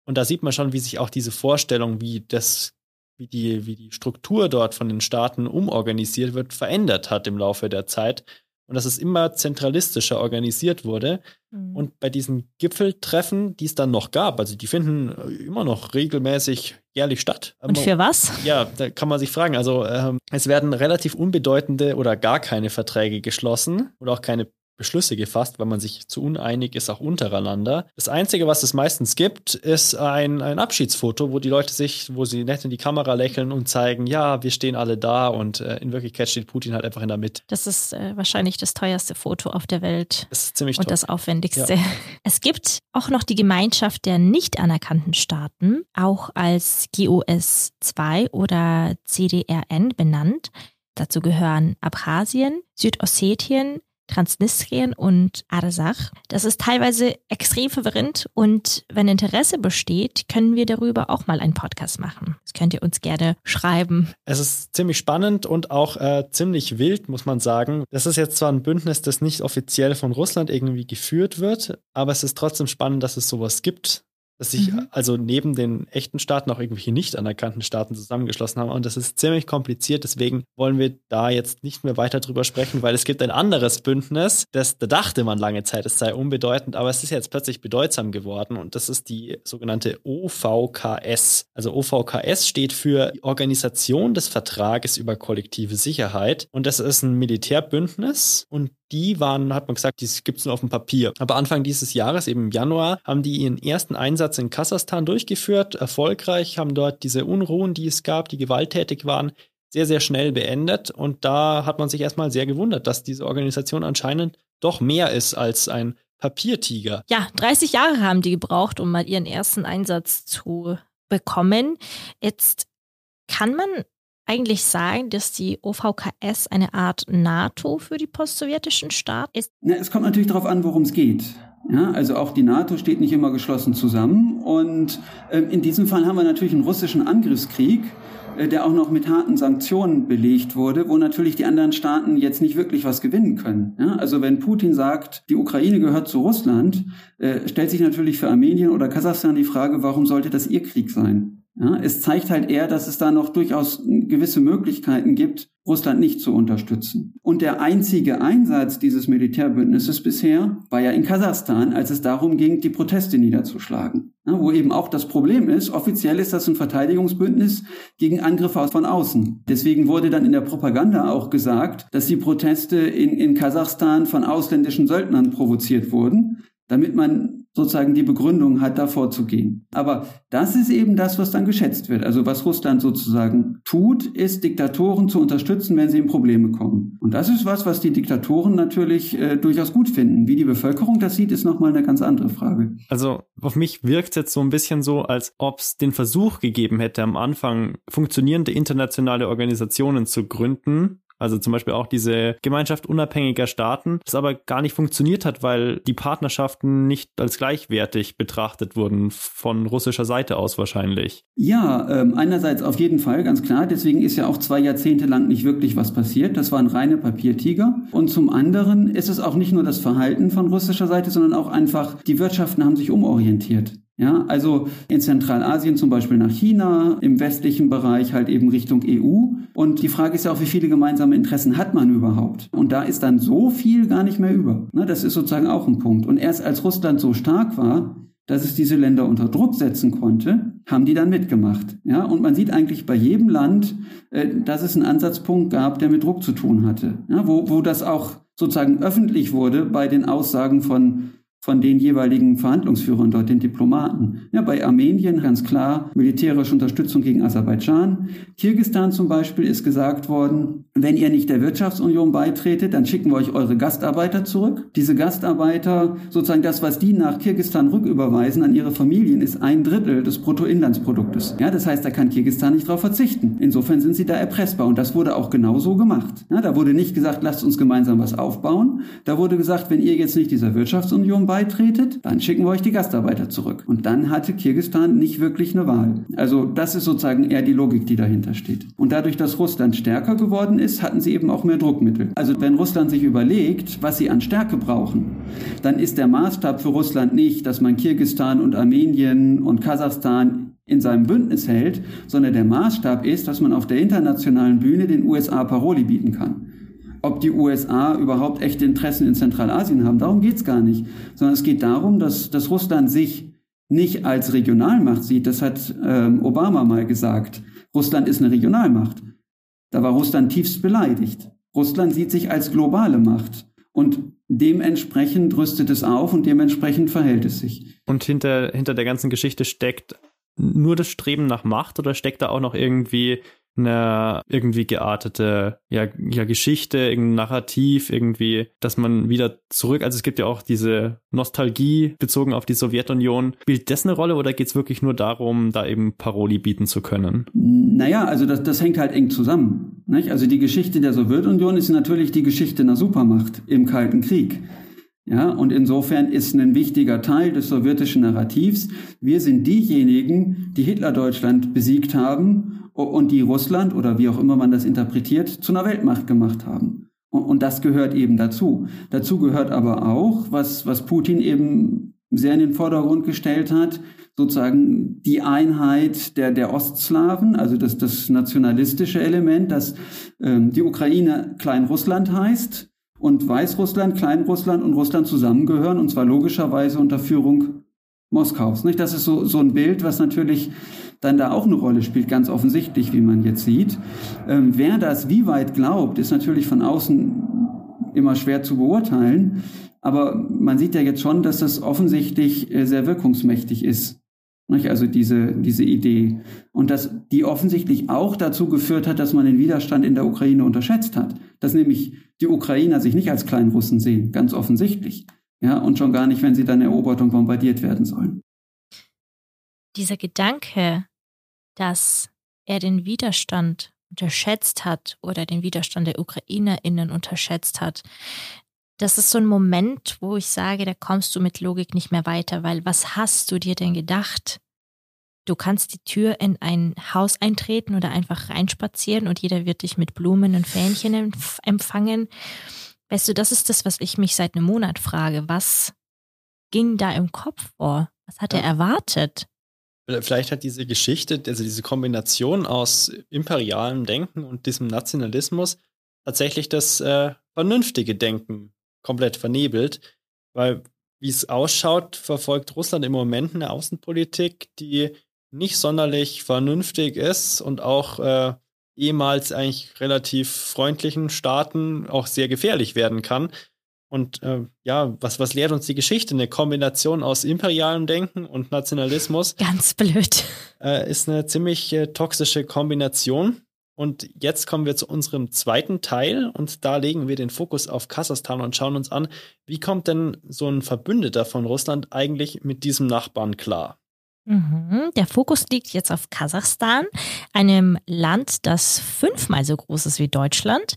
Und da sieht man schon, wie sich auch diese Vorstellung, wie das, wie die, wie die Struktur dort von den Staaten umorganisiert wird, verändert hat im Laufe der Zeit. Und dass es immer zentralistischer organisiert wurde. Mhm. Und bei diesen Gipfeltreffen, die es dann noch gab, also die finden immer noch regelmäßig jährlich statt. Und für was? Ja, da kann man sich fragen. Also ähm, es werden relativ unbedeutende oder gar keine Verträge geschlossen oder auch keine Beschlüsse gefasst, weil man sich zu uneinig ist, auch untereinander. Das Einzige, was es meistens gibt, ist ein, ein Abschiedsfoto, wo die Leute sich, wo sie nett in die Kamera lächeln und zeigen, ja, wir stehen alle da und äh, in Wirklichkeit steht Putin halt einfach in der Mitte. Das ist äh, wahrscheinlich das teuerste Foto auf der Welt. Das ist ziemlich Und top. das aufwendigste. Ja. Es gibt auch noch die Gemeinschaft der nicht anerkannten Staaten, auch als GOS 2 oder CDRN benannt. Dazu gehören Abchasien, Südossetien, Transnistrien und Arsach. Das ist teilweise extrem verwirrend und wenn Interesse besteht, können wir darüber auch mal einen Podcast machen. Das könnt ihr uns gerne schreiben. Es ist ziemlich spannend und auch äh, ziemlich wild, muss man sagen. Das ist jetzt zwar ein Bündnis, das nicht offiziell von Russland irgendwie geführt wird, aber es ist trotzdem spannend, dass es sowas gibt dass sich mhm. also neben den echten Staaten auch irgendwelche nicht anerkannten Staaten zusammengeschlossen haben. Und das ist ziemlich kompliziert. Deswegen wollen wir da jetzt nicht mehr weiter drüber sprechen, weil es gibt ein anderes Bündnis, das da dachte man lange Zeit, es sei unbedeutend, aber es ist jetzt plötzlich bedeutsam geworden. Und das ist die sogenannte OVKS. Also OVKS steht für Organisation des Vertrages über kollektive Sicherheit. Und das ist ein Militärbündnis und die waren, hat man gesagt, die gibt es nur auf dem Papier. Aber Anfang dieses Jahres, eben im Januar, haben die ihren ersten Einsatz in Kasachstan durchgeführt, erfolgreich, haben dort diese Unruhen, die es gab, die gewalttätig waren, sehr, sehr schnell beendet. Und da hat man sich erstmal sehr gewundert, dass diese Organisation anscheinend doch mehr ist als ein Papiertiger. Ja, 30 Jahre haben die gebraucht, um mal ihren ersten Einsatz zu bekommen. Jetzt kann man eigentlich sagen, dass die OVKS eine Art NATO für die postsowjetischen Staaten ist? Ja, es kommt natürlich darauf an, worum es geht. Ja, also auch die NATO steht nicht immer geschlossen zusammen. Und äh, in diesem Fall haben wir natürlich einen russischen Angriffskrieg, äh, der auch noch mit harten Sanktionen belegt wurde, wo natürlich die anderen Staaten jetzt nicht wirklich was gewinnen können. Ja, also wenn Putin sagt, die Ukraine gehört zu Russland, äh, stellt sich natürlich für Armenien oder Kasachstan die Frage, warum sollte das ihr Krieg sein? Ja, es zeigt halt eher, dass es da noch durchaus gewisse Möglichkeiten gibt, Russland nicht zu unterstützen. Und der einzige Einsatz dieses Militärbündnisses bisher war ja in Kasachstan, als es darum ging, die Proteste niederzuschlagen. Ja, wo eben auch das Problem ist, offiziell ist das ein Verteidigungsbündnis gegen Angriffe von außen. Deswegen wurde dann in der Propaganda auch gesagt, dass die Proteste in, in Kasachstan von ausländischen Söldnern provoziert wurden, damit man sozusagen die Begründung hat, davor zu gehen. Aber das ist eben das, was dann geschätzt wird. Also was Russland sozusagen tut, ist Diktatoren zu unterstützen, wenn sie in Probleme kommen. Und das ist was, was die Diktatoren natürlich äh, durchaus gut finden. Wie die Bevölkerung das sieht, ist nochmal eine ganz andere Frage. Also auf mich wirkt es jetzt so ein bisschen so, als ob es den Versuch gegeben hätte, am Anfang funktionierende internationale Organisationen zu gründen, also zum Beispiel auch diese Gemeinschaft unabhängiger Staaten, das aber gar nicht funktioniert hat, weil die Partnerschaften nicht als gleichwertig betrachtet wurden, von russischer Seite aus wahrscheinlich. Ja, ähm, einerseits auf jeden Fall, ganz klar. Deswegen ist ja auch zwei Jahrzehnte lang nicht wirklich was passiert. Das waren reine Papiertiger. Und zum anderen ist es auch nicht nur das Verhalten von russischer Seite, sondern auch einfach, die Wirtschaften haben sich umorientiert. Ja, also in Zentralasien zum Beispiel nach China, im westlichen Bereich halt eben Richtung EU. Und die Frage ist ja auch, wie viele gemeinsame Interessen hat man überhaupt? Und da ist dann so viel gar nicht mehr über. Ne, das ist sozusagen auch ein Punkt. Und erst als Russland so stark war, dass es diese Länder unter Druck setzen konnte, haben die dann mitgemacht. Ja, und man sieht eigentlich bei jedem Land, äh, dass es einen Ansatzpunkt gab, der mit Druck zu tun hatte. Ja, wo, wo das auch sozusagen öffentlich wurde bei den Aussagen von von den jeweiligen Verhandlungsführern dort, den Diplomaten. Ja, bei Armenien ganz klar militärische Unterstützung gegen Aserbaidschan. Kirgistan zum Beispiel ist gesagt worden, wenn ihr nicht der Wirtschaftsunion beitretet, dann schicken wir euch eure Gastarbeiter zurück. Diese Gastarbeiter, sozusagen das, was die nach Kirgistan rücküberweisen an ihre Familien, ist ein Drittel des Bruttoinlandsproduktes. Ja, das heißt, da kann Kirgistan nicht darauf verzichten. Insofern sind sie da erpressbar und das wurde auch genauso gemacht. Ja, da wurde nicht gesagt, lasst uns gemeinsam was aufbauen. Da wurde gesagt, wenn ihr jetzt nicht dieser Wirtschaftsunion beitretet, dann schicken wir euch die Gastarbeiter zurück. Und dann hatte Kirgistan nicht wirklich eine Wahl. Also das ist sozusagen eher die Logik, die dahinter steht. Und dadurch, dass Russland stärker geworden ist, hatten sie eben auch mehr Druckmittel. Also wenn Russland sich überlegt, was sie an Stärke brauchen, dann ist der Maßstab für Russland nicht, dass man Kirgistan und Armenien und Kasachstan in seinem Bündnis hält, sondern der Maßstab ist, dass man auf der internationalen Bühne den USA Paroli bieten kann ob die USA überhaupt echte Interessen in Zentralasien haben. Darum geht es gar nicht. Sondern es geht darum, dass, dass Russland sich nicht als Regionalmacht sieht. Das hat ähm, Obama mal gesagt. Russland ist eine Regionalmacht. Da war Russland tiefst beleidigt. Russland sieht sich als globale Macht. Und dementsprechend rüstet es auf und dementsprechend verhält es sich. Und hinter, hinter der ganzen Geschichte steckt nur das Streben nach Macht oder steckt da auch noch irgendwie eine irgendwie geartete ja, ja Geschichte, irgendein Narrativ, irgendwie, dass man wieder zurück, also es gibt ja auch diese Nostalgie bezogen auf die Sowjetunion. Spielt das eine Rolle oder geht es wirklich nur darum, da eben Paroli bieten zu können? Naja, also das, das hängt halt eng zusammen. Nicht? Also die Geschichte der Sowjetunion ist natürlich die Geschichte einer Supermacht im Kalten Krieg. Ja, und insofern ist ein wichtiger Teil des sowjetischen Narrativs, wir sind diejenigen, die Hitler-Deutschland besiegt haben und die Russland oder wie auch immer man das interpretiert, zu einer Weltmacht gemacht haben. Und das gehört eben dazu. Dazu gehört aber auch, was, was Putin eben sehr in den Vordergrund gestellt hat, sozusagen die Einheit der, der Ostslawen, also das, das nationalistische Element, dass ähm, die Ukraine Klein-Russland heißt und Weißrussland, Kleinrussland und Russland zusammengehören, und zwar logischerweise unter Führung Moskaus. Nicht? Das ist so, so ein Bild, was natürlich dann da auch eine Rolle spielt, ganz offensichtlich, wie man jetzt sieht. Ähm, wer das wie weit glaubt, ist natürlich von außen immer schwer zu beurteilen. Aber man sieht ja jetzt schon, dass das offensichtlich äh, sehr wirkungsmächtig ist. Also diese, diese Idee. Und dass die offensichtlich auch dazu geführt hat, dass man den Widerstand in der Ukraine unterschätzt hat. Dass nämlich die Ukrainer sich nicht als Kleinrussen sehen, ganz offensichtlich. Ja, und schon gar nicht, wenn sie dann erobert und bombardiert werden sollen. Dieser Gedanke, dass er den Widerstand unterschätzt hat oder den Widerstand der UkrainerInnen unterschätzt hat, das ist so ein Moment, wo ich sage, da kommst du mit Logik nicht mehr weiter, weil was hast du dir denn gedacht? Du kannst die Tür in ein Haus eintreten oder einfach reinspazieren und jeder wird dich mit Blumen und Fähnchen empfangen. Weißt du, das ist das, was ich mich seit einem Monat frage. Was ging da im Kopf vor? Was hat ja. er erwartet? Vielleicht hat diese Geschichte, also diese Kombination aus imperialem Denken und diesem Nationalismus tatsächlich das äh, vernünftige Denken komplett vernebelt, weil wie es ausschaut, verfolgt Russland im Moment eine Außenpolitik, die nicht sonderlich vernünftig ist und auch äh, ehemals eigentlich relativ freundlichen Staaten auch sehr gefährlich werden kann. Und äh, ja, was, was lehrt uns die Geschichte? Eine Kombination aus imperialem Denken und Nationalismus. Ganz blöd. Äh, ist eine ziemlich äh, toxische Kombination. Und jetzt kommen wir zu unserem zweiten Teil und da legen wir den Fokus auf Kasachstan und schauen uns an, wie kommt denn so ein Verbündeter von Russland eigentlich mit diesem Nachbarn klar? Mhm. Der Fokus liegt jetzt auf Kasachstan, einem Land, das fünfmal so groß ist wie Deutschland.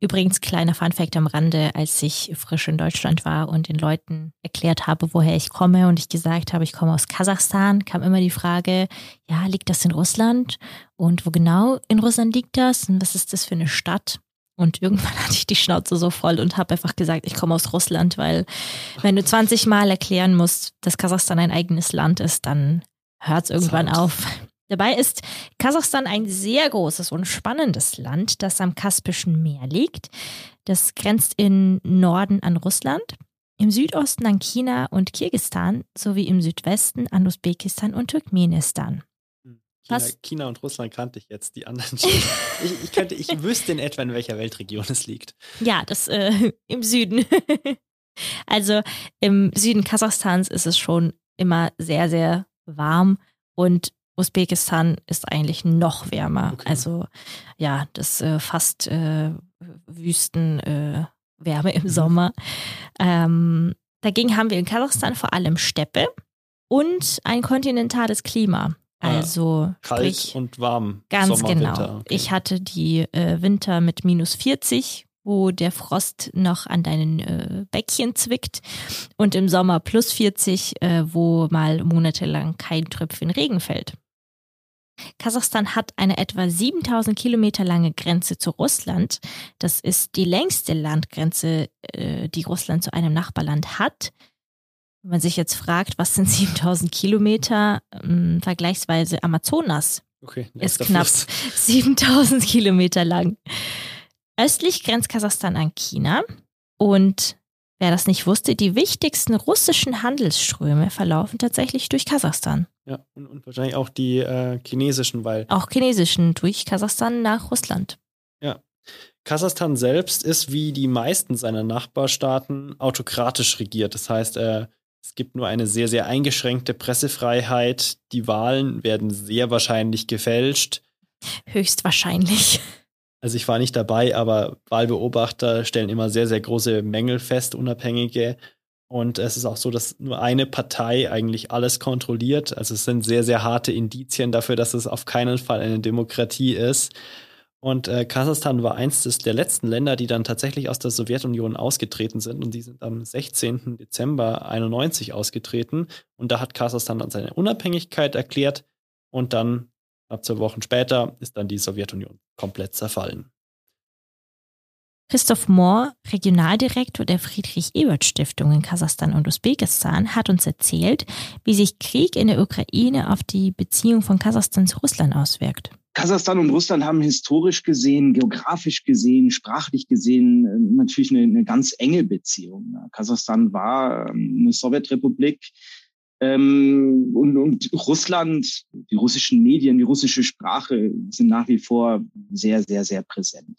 Übrigens, kleiner Funfact am Rande, als ich frisch in Deutschland war und den Leuten erklärt habe, woher ich komme und ich gesagt habe, ich komme aus Kasachstan, kam immer die Frage, ja, liegt das in Russland? Und wo genau in Russland liegt das? Und was ist das für eine Stadt? Und irgendwann hatte ich die Schnauze so voll und habe einfach gesagt, ich komme aus Russland, weil wenn du 20 Mal erklären musst, dass Kasachstan ein eigenes Land ist, dann hört es irgendwann auf. Dabei ist Kasachstan ein sehr großes und spannendes Land, das am Kaspischen Meer liegt. Das grenzt im Norden an Russland, im Südosten an China und Kirgistan sowie im Südwesten an Usbekistan und Turkmenistan. Hm. China, China, und Russland kannte ich jetzt, die anderen. ich, ich, könnte, ich wüsste in etwa, in welcher Weltregion es liegt. Ja, das äh, im Süden. also im Süden Kasachstans ist es schon immer sehr, sehr warm und Usbekistan ist eigentlich noch wärmer. Okay. Also ja, das äh, fast äh, Wüstenwärme äh, im mhm. Sommer. Ähm, dagegen haben wir in Kasachstan vor allem Steppe und ein kontinentales Klima. Ah, also kalt sprich, und warm. Ganz Sommer, genau. Okay. Ich hatte die äh, Winter mit minus 40, wo der Frost noch an deinen äh, Bäckchen zwickt und im Sommer plus 40, äh, wo mal monatelang kein Tröpfchen Regen fällt. Kasachstan hat eine etwa 7000 Kilometer lange Grenze zu Russland. Das ist die längste Landgrenze, äh, die Russland zu einem Nachbarland hat. Wenn man sich jetzt fragt, was sind 7000 Kilometer, ähm, vergleichsweise Amazonas okay, ist knapp 7000 Kilometer lang. Östlich grenzt Kasachstan an China und wer das nicht wusste, die wichtigsten russischen Handelsströme verlaufen tatsächlich durch Kasachstan. Ja, und, und wahrscheinlich auch die äh, chinesischen, weil. Auch chinesischen durch Kasachstan nach Russland. Ja. Kasachstan selbst ist wie die meisten seiner Nachbarstaaten autokratisch regiert. Das heißt, äh, es gibt nur eine sehr, sehr eingeschränkte Pressefreiheit. Die Wahlen werden sehr wahrscheinlich gefälscht. Höchstwahrscheinlich. Also ich war nicht dabei, aber Wahlbeobachter stellen immer sehr, sehr große Mängel fest, unabhängige. Und es ist auch so, dass nur eine Partei eigentlich alles kontrolliert. Also es sind sehr, sehr harte Indizien dafür, dass es auf keinen Fall eine Demokratie ist. Und äh, Kasachstan war eins des, der letzten Länder, die dann tatsächlich aus der Sowjetunion ausgetreten sind. Und die sind am 16. Dezember 91 ausgetreten. Und da hat Kasachstan dann seine Unabhängigkeit erklärt. Und dann, ab zwei Wochen später, ist dann die Sowjetunion komplett zerfallen. Christoph Mohr, Regionaldirektor der Friedrich-Ebert-Stiftung in Kasachstan und Usbekistan, hat uns erzählt, wie sich Krieg in der Ukraine auf die Beziehung von Kasachstan zu Russland auswirkt. Kasachstan und Russland haben historisch gesehen, geografisch gesehen, sprachlich gesehen äh, natürlich eine, eine ganz enge Beziehung. Kasachstan war ähm, eine Sowjetrepublik ähm, und, und Russland, die russischen Medien, die russische Sprache sind nach wie vor sehr, sehr, sehr präsent.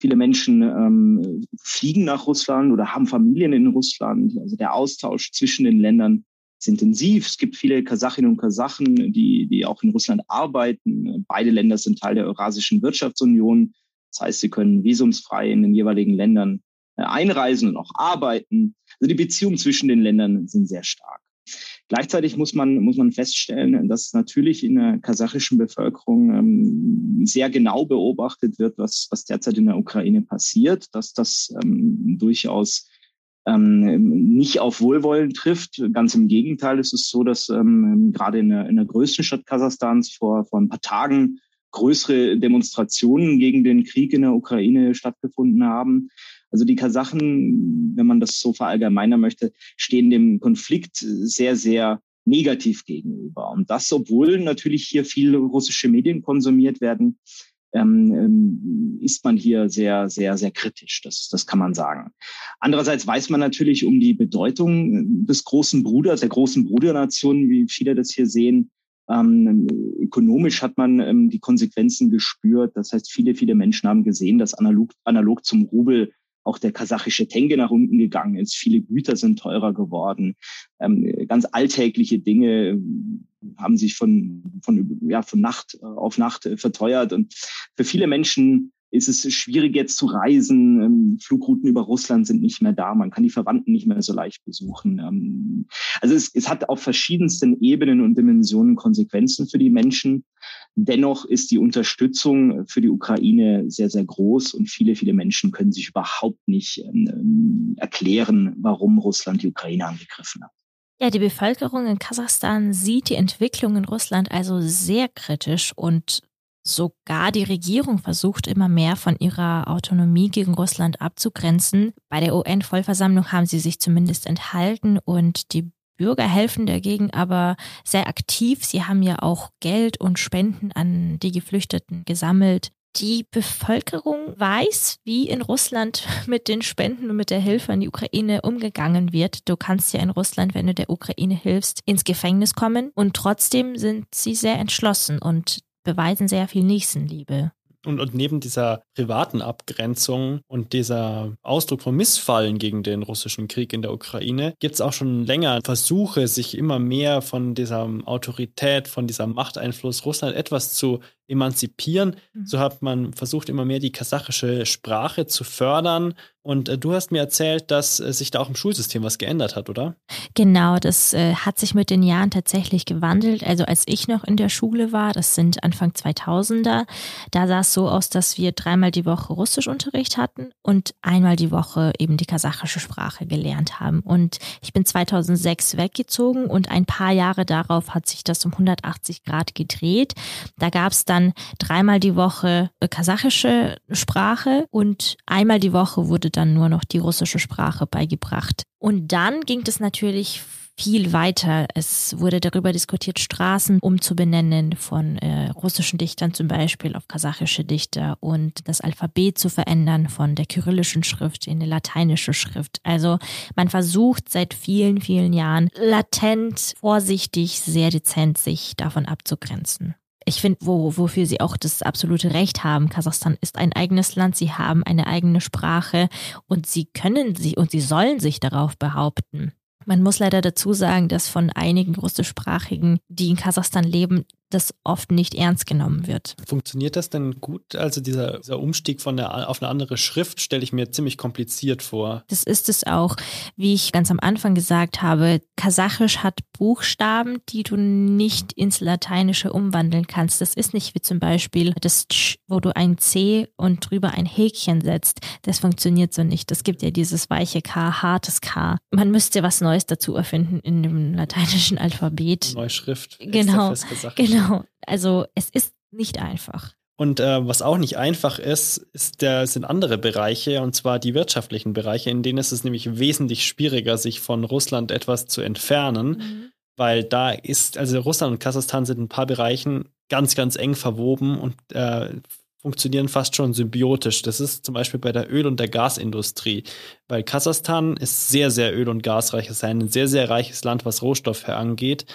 Viele Menschen ähm, fliegen nach Russland oder haben Familien in Russland. Also der Austausch zwischen den Ländern ist intensiv. Es gibt viele Kasachinnen und Kasachen, die, die auch in Russland arbeiten. Beide Länder sind Teil der Eurasischen Wirtschaftsunion. Das heißt, sie können visumsfrei in den jeweiligen Ländern äh, einreisen und auch arbeiten. Also die Beziehungen zwischen den Ländern sind sehr stark. Gleichzeitig muss man, muss man feststellen, dass natürlich in der kasachischen Bevölkerung ähm, sehr genau beobachtet wird, was, was derzeit in der Ukraine passiert, dass das ähm, durchaus ähm, nicht auf Wohlwollen trifft. Ganz im Gegenteil, es ist so, dass ähm, gerade in der, in der größten Stadt Kasachstans vor, vor ein paar Tagen größere Demonstrationen gegen den Krieg in der Ukraine stattgefunden haben. Also die Kasachen, wenn man das so verallgemeinern möchte, stehen dem Konflikt sehr, sehr negativ gegenüber. Und das, obwohl natürlich hier viele russische Medien konsumiert werden, ähm, ähm, ist man hier sehr, sehr, sehr kritisch. Das, das kann man sagen. Andererseits weiß man natürlich um die Bedeutung des großen Bruders, der großen Brudernation, wie viele das hier sehen. Ähm, ökonomisch hat man ähm, die Konsequenzen gespürt. Das heißt, viele, viele Menschen haben gesehen, dass analog, analog zum Rubel auch der kasachische Tenge nach unten gegangen ist. Viele Güter sind teurer geworden. Ähm, ganz alltägliche Dinge ähm, haben sich von, von, ja, von Nacht auf Nacht verteuert. Und für viele Menschen ist es schwierig jetzt zu reisen. Ähm, Flugrouten über Russland sind nicht mehr da. Man kann die Verwandten nicht mehr so leicht besuchen. Ähm, also es, es hat auf verschiedensten Ebenen und Dimensionen Konsequenzen für die Menschen. Dennoch ist die Unterstützung für die Ukraine sehr, sehr groß und viele, viele Menschen können sich überhaupt nicht ähm, erklären, warum Russland die Ukraine angegriffen hat. Ja, die Bevölkerung in Kasachstan sieht die Entwicklung in Russland also sehr kritisch und Sogar die Regierung versucht immer mehr von ihrer Autonomie gegen Russland abzugrenzen. Bei der UN-Vollversammlung haben sie sich zumindest enthalten und die Bürger helfen dagegen aber sehr aktiv. Sie haben ja auch Geld und Spenden an die Geflüchteten gesammelt. Die Bevölkerung weiß, wie in Russland mit den Spenden und mit der Hilfe an die Ukraine umgegangen wird. Du kannst ja in Russland, wenn du der Ukraine hilfst, ins Gefängnis kommen. Und trotzdem sind sie sehr entschlossen und beweisen sehr viel Nächstenliebe. Und, und neben dieser privaten Abgrenzung und dieser Ausdruck von Missfallen gegen den russischen Krieg in der Ukraine gibt es auch schon länger Versuche, sich immer mehr von dieser Autorität, von diesem Machteinfluss Russland etwas zu emanzipieren. Mhm. So hat man versucht, immer mehr die kasachische Sprache zu fördern. Und äh, du hast mir erzählt, dass äh, sich da auch im Schulsystem was geändert hat, oder? Genau, das äh, hat sich mit den Jahren tatsächlich gewandelt. Also als ich noch in der Schule war, das sind Anfang 2000er, da sah es so aus, dass wir dreimal die Woche Russischunterricht hatten und einmal die Woche eben die kasachische Sprache gelernt haben. Und ich bin 2006 weggezogen und ein paar Jahre darauf hat sich das um 180 Grad gedreht. Da gab es dann dann dreimal die Woche äh, kasachische Sprache und einmal die Woche wurde dann nur noch die russische Sprache beigebracht. Und dann ging es natürlich viel weiter. Es wurde darüber diskutiert, Straßen umzubenennen von äh, russischen Dichtern zum Beispiel auf kasachische Dichter und das Alphabet zu verändern von der kyrillischen Schrift in eine lateinische Schrift. Also man versucht seit vielen, vielen Jahren latent, vorsichtig, sehr dezent sich davon abzugrenzen ich finde, wo, wofür sie auch das absolute Recht haben. Kasachstan ist ein eigenes Land, sie haben eine eigene Sprache und sie können sie und sie sollen sich darauf behaupten. Man muss leider dazu sagen, dass von einigen russischsprachigen, die in Kasachstan leben, das oft nicht ernst genommen wird. Funktioniert das denn gut? Also dieser, dieser Umstieg von der, auf eine andere Schrift stelle ich mir ziemlich kompliziert vor. Das ist es auch. Wie ich ganz am Anfang gesagt habe, Kasachisch hat Buchstaben, die du nicht ins Lateinische umwandeln kannst. Das ist nicht wie zum Beispiel das Tsch, wo du ein C und drüber ein Häkchen setzt. Das funktioniert so nicht. Es gibt ja dieses weiche K, hartes K. Man müsste was Neues dazu erfinden in dem lateinischen Alphabet. Neuschrift. Genau. Genau. Also es ist nicht einfach. Und äh, was auch nicht einfach ist, ist der, sind andere Bereiche, und zwar die wirtschaftlichen Bereiche, in denen ist es nämlich wesentlich schwieriger, sich von Russland etwas zu entfernen, mhm. weil da ist, also Russland und Kasachstan sind in ein paar Bereichen ganz, ganz eng verwoben und äh, funktionieren fast schon symbiotisch. Das ist zum Beispiel bei der Öl- und der Gasindustrie, weil Kasachstan ist sehr, sehr öl- und gasreich, es ist ein sehr, sehr reiches Land, was Rohstoffe angeht.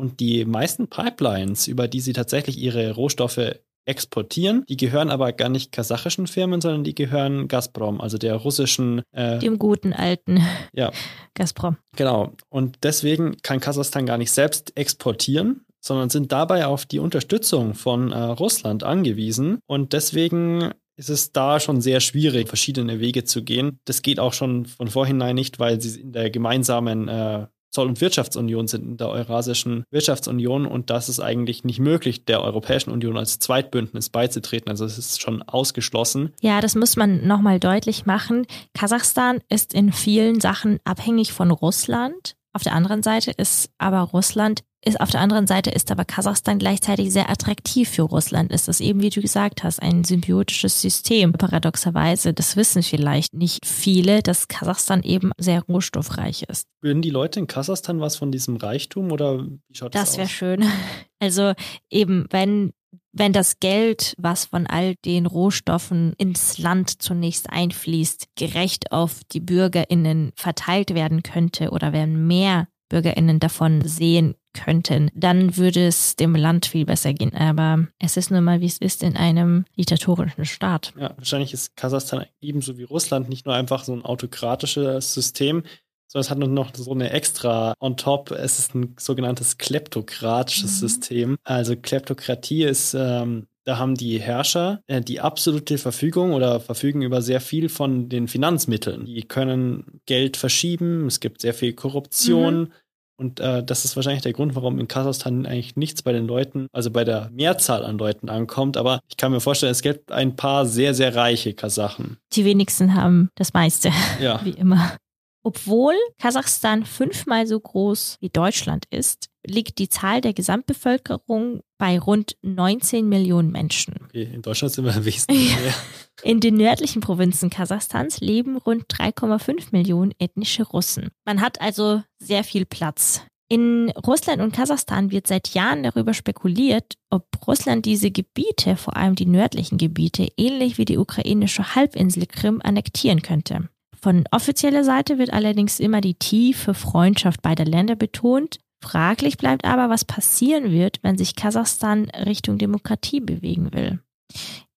Und die meisten Pipelines, über die sie tatsächlich ihre Rohstoffe exportieren. Die gehören aber gar nicht kasachischen Firmen, sondern die gehören Gazprom, also der russischen. Äh, Dem guten alten ja. Gazprom. Genau. Und deswegen kann Kasachstan gar nicht selbst exportieren, sondern sind dabei auf die Unterstützung von äh, Russland angewiesen. Und deswegen ist es da schon sehr schwierig, verschiedene Wege zu gehen. Das geht auch schon von vorhinein nicht, weil sie in der gemeinsamen äh, Zoll- und Wirtschaftsunion sind in der Eurasischen Wirtschaftsunion und das ist eigentlich nicht möglich, der Europäischen Union als Zweitbündnis beizutreten. Also es ist schon ausgeschlossen. Ja, das muss man nochmal deutlich machen. Kasachstan ist in vielen Sachen abhängig von Russland. Auf der anderen Seite ist aber Russland ist auf der anderen Seite ist aber Kasachstan gleichzeitig sehr attraktiv für Russland. Ist das eben, wie du gesagt hast, ein symbiotisches System. Paradoxerweise, das wissen vielleicht nicht viele, dass Kasachstan eben sehr rohstoffreich ist. Würden die Leute in Kasachstan was von diesem Reichtum oder wie schaut das, das aus? Das wäre schön. Also eben, wenn wenn das Geld, was von all den Rohstoffen ins Land zunächst einfließt, gerecht auf die Bürgerinnen verteilt werden könnte oder wenn mehr Bürgerinnen davon sehen könnten, dann würde es dem Land viel besser gehen. Aber es ist nun mal, wie es ist in einem diktatorischen Staat. Ja, wahrscheinlich ist Kasachstan ebenso wie Russland nicht nur einfach so ein autokratisches System, sondern es hat noch so eine extra on top. Es ist ein sogenanntes kleptokratisches mhm. System. Also Kleptokratie ist ähm, da haben die Herrscher äh, die absolute Verfügung oder verfügen über sehr viel von den Finanzmitteln. Die können Geld verschieben, es gibt sehr viel Korruption. Mhm. Und äh, das ist wahrscheinlich der Grund, warum in Kasachstan eigentlich nichts bei den Leuten, also bei der Mehrzahl an Leuten ankommt. Aber ich kann mir vorstellen, es gibt ein paar sehr, sehr reiche Kasachen. Die wenigsten haben das meiste, ja. wie immer. Obwohl Kasachstan fünfmal so groß wie Deutschland ist, liegt die Zahl der Gesamtbevölkerung bei rund 19 Millionen Menschen. Okay, in Deutschland sind wir wesentlich mehr. In den nördlichen Provinzen Kasachstans leben rund 3,5 Millionen ethnische Russen. Man hat also sehr viel Platz. In Russland und Kasachstan wird seit Jahren darüber spekuliert, ob Russland diese Gebiete, vor allem die nördlichen Gebiete, ähnlich wie die ukrainische Halbinsel Krim annektieren könnte. Von offizieller Seite wird allerdings immer die tiefe Freundschaft beider Länder betont. Fraglich bleibt aber, was passieren wird, wenn sich Kasachstan Richtung Demokratie bewegen will.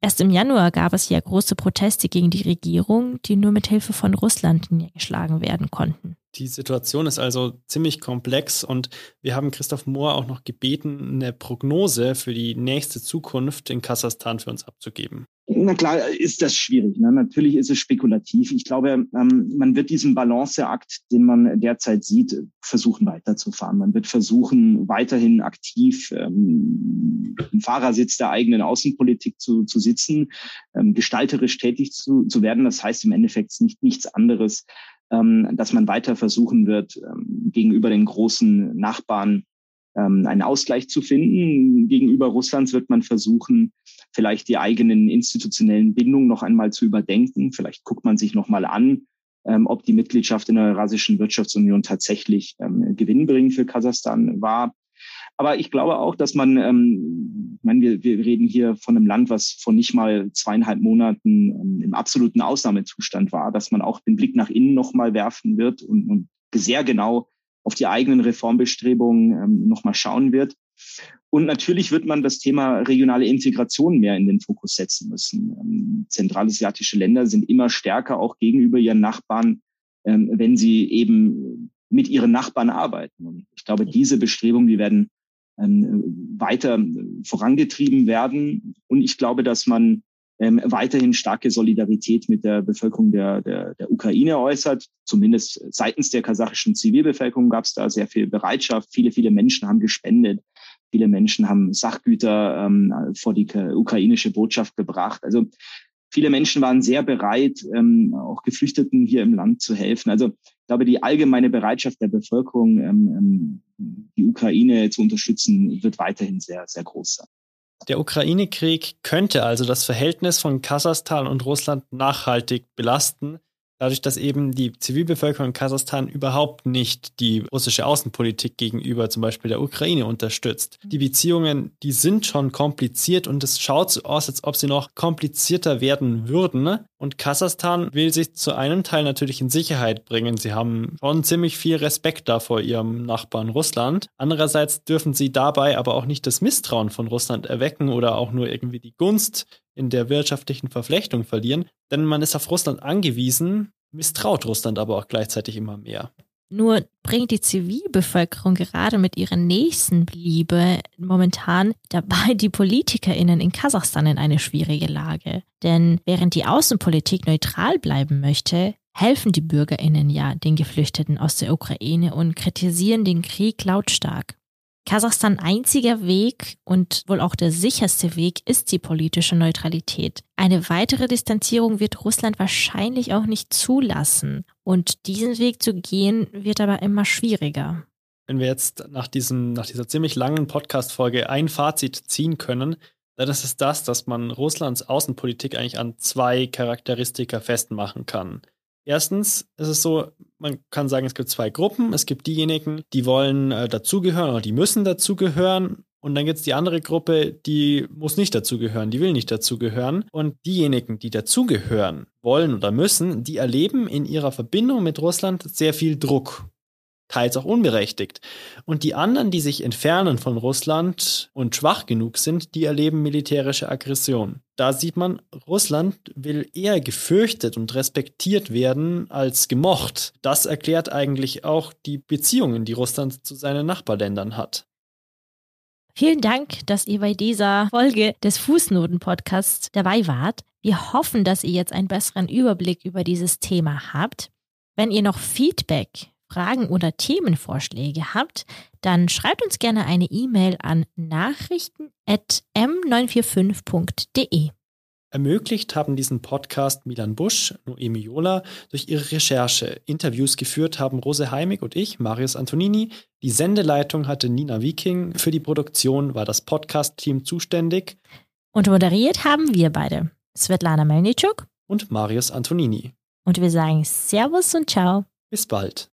Erst im Januar gab es ja große Proteste gegen die Regierung, die nur mit Hilfe von Russland niedergeschlagen werden konnten. Die Situation ist also ziemlich komplex und wir haben Christoph Mohr auch noch gebeten, eine Prognose für die nächste Zukunft in Kasachstan für uns abzugeben. Na klar, ist das schwierig. Ne? Natürlich ist es spekulativ. Ich glaube, ähm, man wird diesen Balanceakt, den man derzeit sieht, versuchen weiterzufahren. Man wird versuchen, weiterhin aktiv ähm, im Fahrersitz der eigenen Außenpolitik zu, zu sitzen, ähm, gestalterisch tätig zu, zu werden. Das heißt im Endeffekt nicht nichts anderes, ähm, dass man weiter versuchen wird, ähm, gegenüber den großen Nachbarn ähm, einen Ausgleich zu finden. Gegenüber Russlands wird man versuchen, vielleicht die eigenen institutionellen Bindungen noch einmal zu überdenken. Vielleicht guckt man sich noch mal an, ähm, ob die Mitgliedschaft in der Eurasischen Wirtschaftsunion tatsächlich ähm, gewinnbringend für Kasachstan war. Aber ich glaube auch, dass man, ähm, ich meine, wir, wir reden hier von einem Land, was vor nicht mal zweieinhalb Monaten ähm, im absoluten Ausnahmezustand war, dass man auch den Blick nach innen nochmal werfen wird und, und sehr genau auf die eigenen Reformbestrebungen ähm, nochmal schauen wird. Und natürlich wird man das Thema regionale Integration mehr in den Fokus setzen müssen. Ähm, zentralasiatische Länder sind immer stärker auch gegenüber ihren Nachbarn, ähm, wenn sie eben mit ihren Nachbarn arbeiten. Und ich glaube, diese Bestrebungen, die werden ähm, weiter vorangetrieben werden. Und ich glaube, dass man ähm, weiterhin starke Solidarität mit der Bevölkerung der, der, der Ukraine äußert. Zumindest seitens der kasachischen Zivilbevölkerung gab es da sehr viel Bereitschaft. Viele, viele Menschen haben gespendet. Viele Menschen haben Sachgüter ähm, vor die ukrainische Botschaft gebracht. Also viele Menschen waren sehr bereit, ähm, auch Geflüchteten hier im Land zu helfen. Also ich glaube, die allgemeine Bereitschaft der Bevölkerung, ähm, ähm die Ukraine zu unterstützen, wird weiterhin sehr, sehr groß sein. Der Ukraine-Krieg könnte also das Verhältnis von Kasachstan und Russland nachhaltig belasten, dadurch, dass eben die Zivilbevölkerung in Kasachstan überhaupt nicht die russische Außenpolitik gegenüber zum Beispiel der Ukraine unterstützt. Die Beziehungen, die sind schon kompliziert und es schaut so aus, als ob sie noch komplizierter werden würden. Und Kasachstan will sich zu einem Teil natürlich in Sicherheit bringen. Sie haben schon ziemlich viel Respekt da vor ihrem Nachbarn Russland. Andererseits dürfen sie dabei aber auch nicht das Misstrauen von Russland erwecken oder auch nur irgendwie die Gunst in der wirtschaftlichen Verflechtung verlieren, denn man ist auf Russland angewiesen, misstraut Russland aber auch gleichzeitig immer mehr. Nur bringt die Zivilbevölkerung gerade mit ihrer Nächstenliebe momentan dabei die PolitikerInnen in Kasachstan in eine schwierige Lage. Denn während die Außenpolitik neutral bleiben möchte, helfen die BürgerInnen ja den Geflüchteten aus der Ukraine und kritisieren den Krieg lautstark. Kasachstan einziger Weg und wohl auch der sicherste Weg ist die politische Neutralität. Eine weitere Distanzierung wird Russland wahrscheinlich auch nicht zulassen. Und diesen Weg zu gehen wird aber immer schwieriger. Wenn wir jetzt nach, diesem, nach dieser ziemlich langen Podcast-Folge ein Fazit ziehen können, dann ist es das, dass man Russlands Außenpolitik eigentlich an zwei Charakteristika festmachen kann. Erstens ist es so, man kann sagen, es gibt zwei Gruppen. Es gibt diejenigen, die wollen äh, dazugehören oder die müssen dazugehören. Und dann gibt es die andere Gruppe, die muss nicht dazugehören, die will nicht dazugehören. Und diejenigen, die dazugehören wollen oder müssen, die erleben in ihrer Verbindung mit Russland sehr viel Druck teils auch unberechtigt. Und die anderen, die sich entfernen von Russland und schwach genug sind, die erleben militärische Aggression. Da sieht man, Russland will eher gefürchtet und respektiert werden als gemocht. Das erklärt eigentlich auch die Beziehungen, die Russland zu seinen Nachbarländern hat. Vielen Dank, dass ihr bei dieser Folge des Fußnoten-Podcasts dabei wart. Wir hoffen, dass ihr jetzt einen besseren Überblick über dieses Thema habt. Wenn ihr noch Feedback Fragen oder Themenvorschläge habt, dann schreibt uns gerne eine E-Mail an nachrichten.m945.de. Ermöglicht haben diesen Podcast Milan Busch, Noemi Jola, durch ihre Recherche. Interviews geführt haben Rose Heimig und ich, Marius Antonini. Die Sendeleitung hatte Nina Viking. Für die Produktion war das Podcast-Team zuständig. Und moderiert haben wir beide, Svetlana Melniczuk und Marius Antonini. Und wir sagen Servus und Ciao. Bis bald.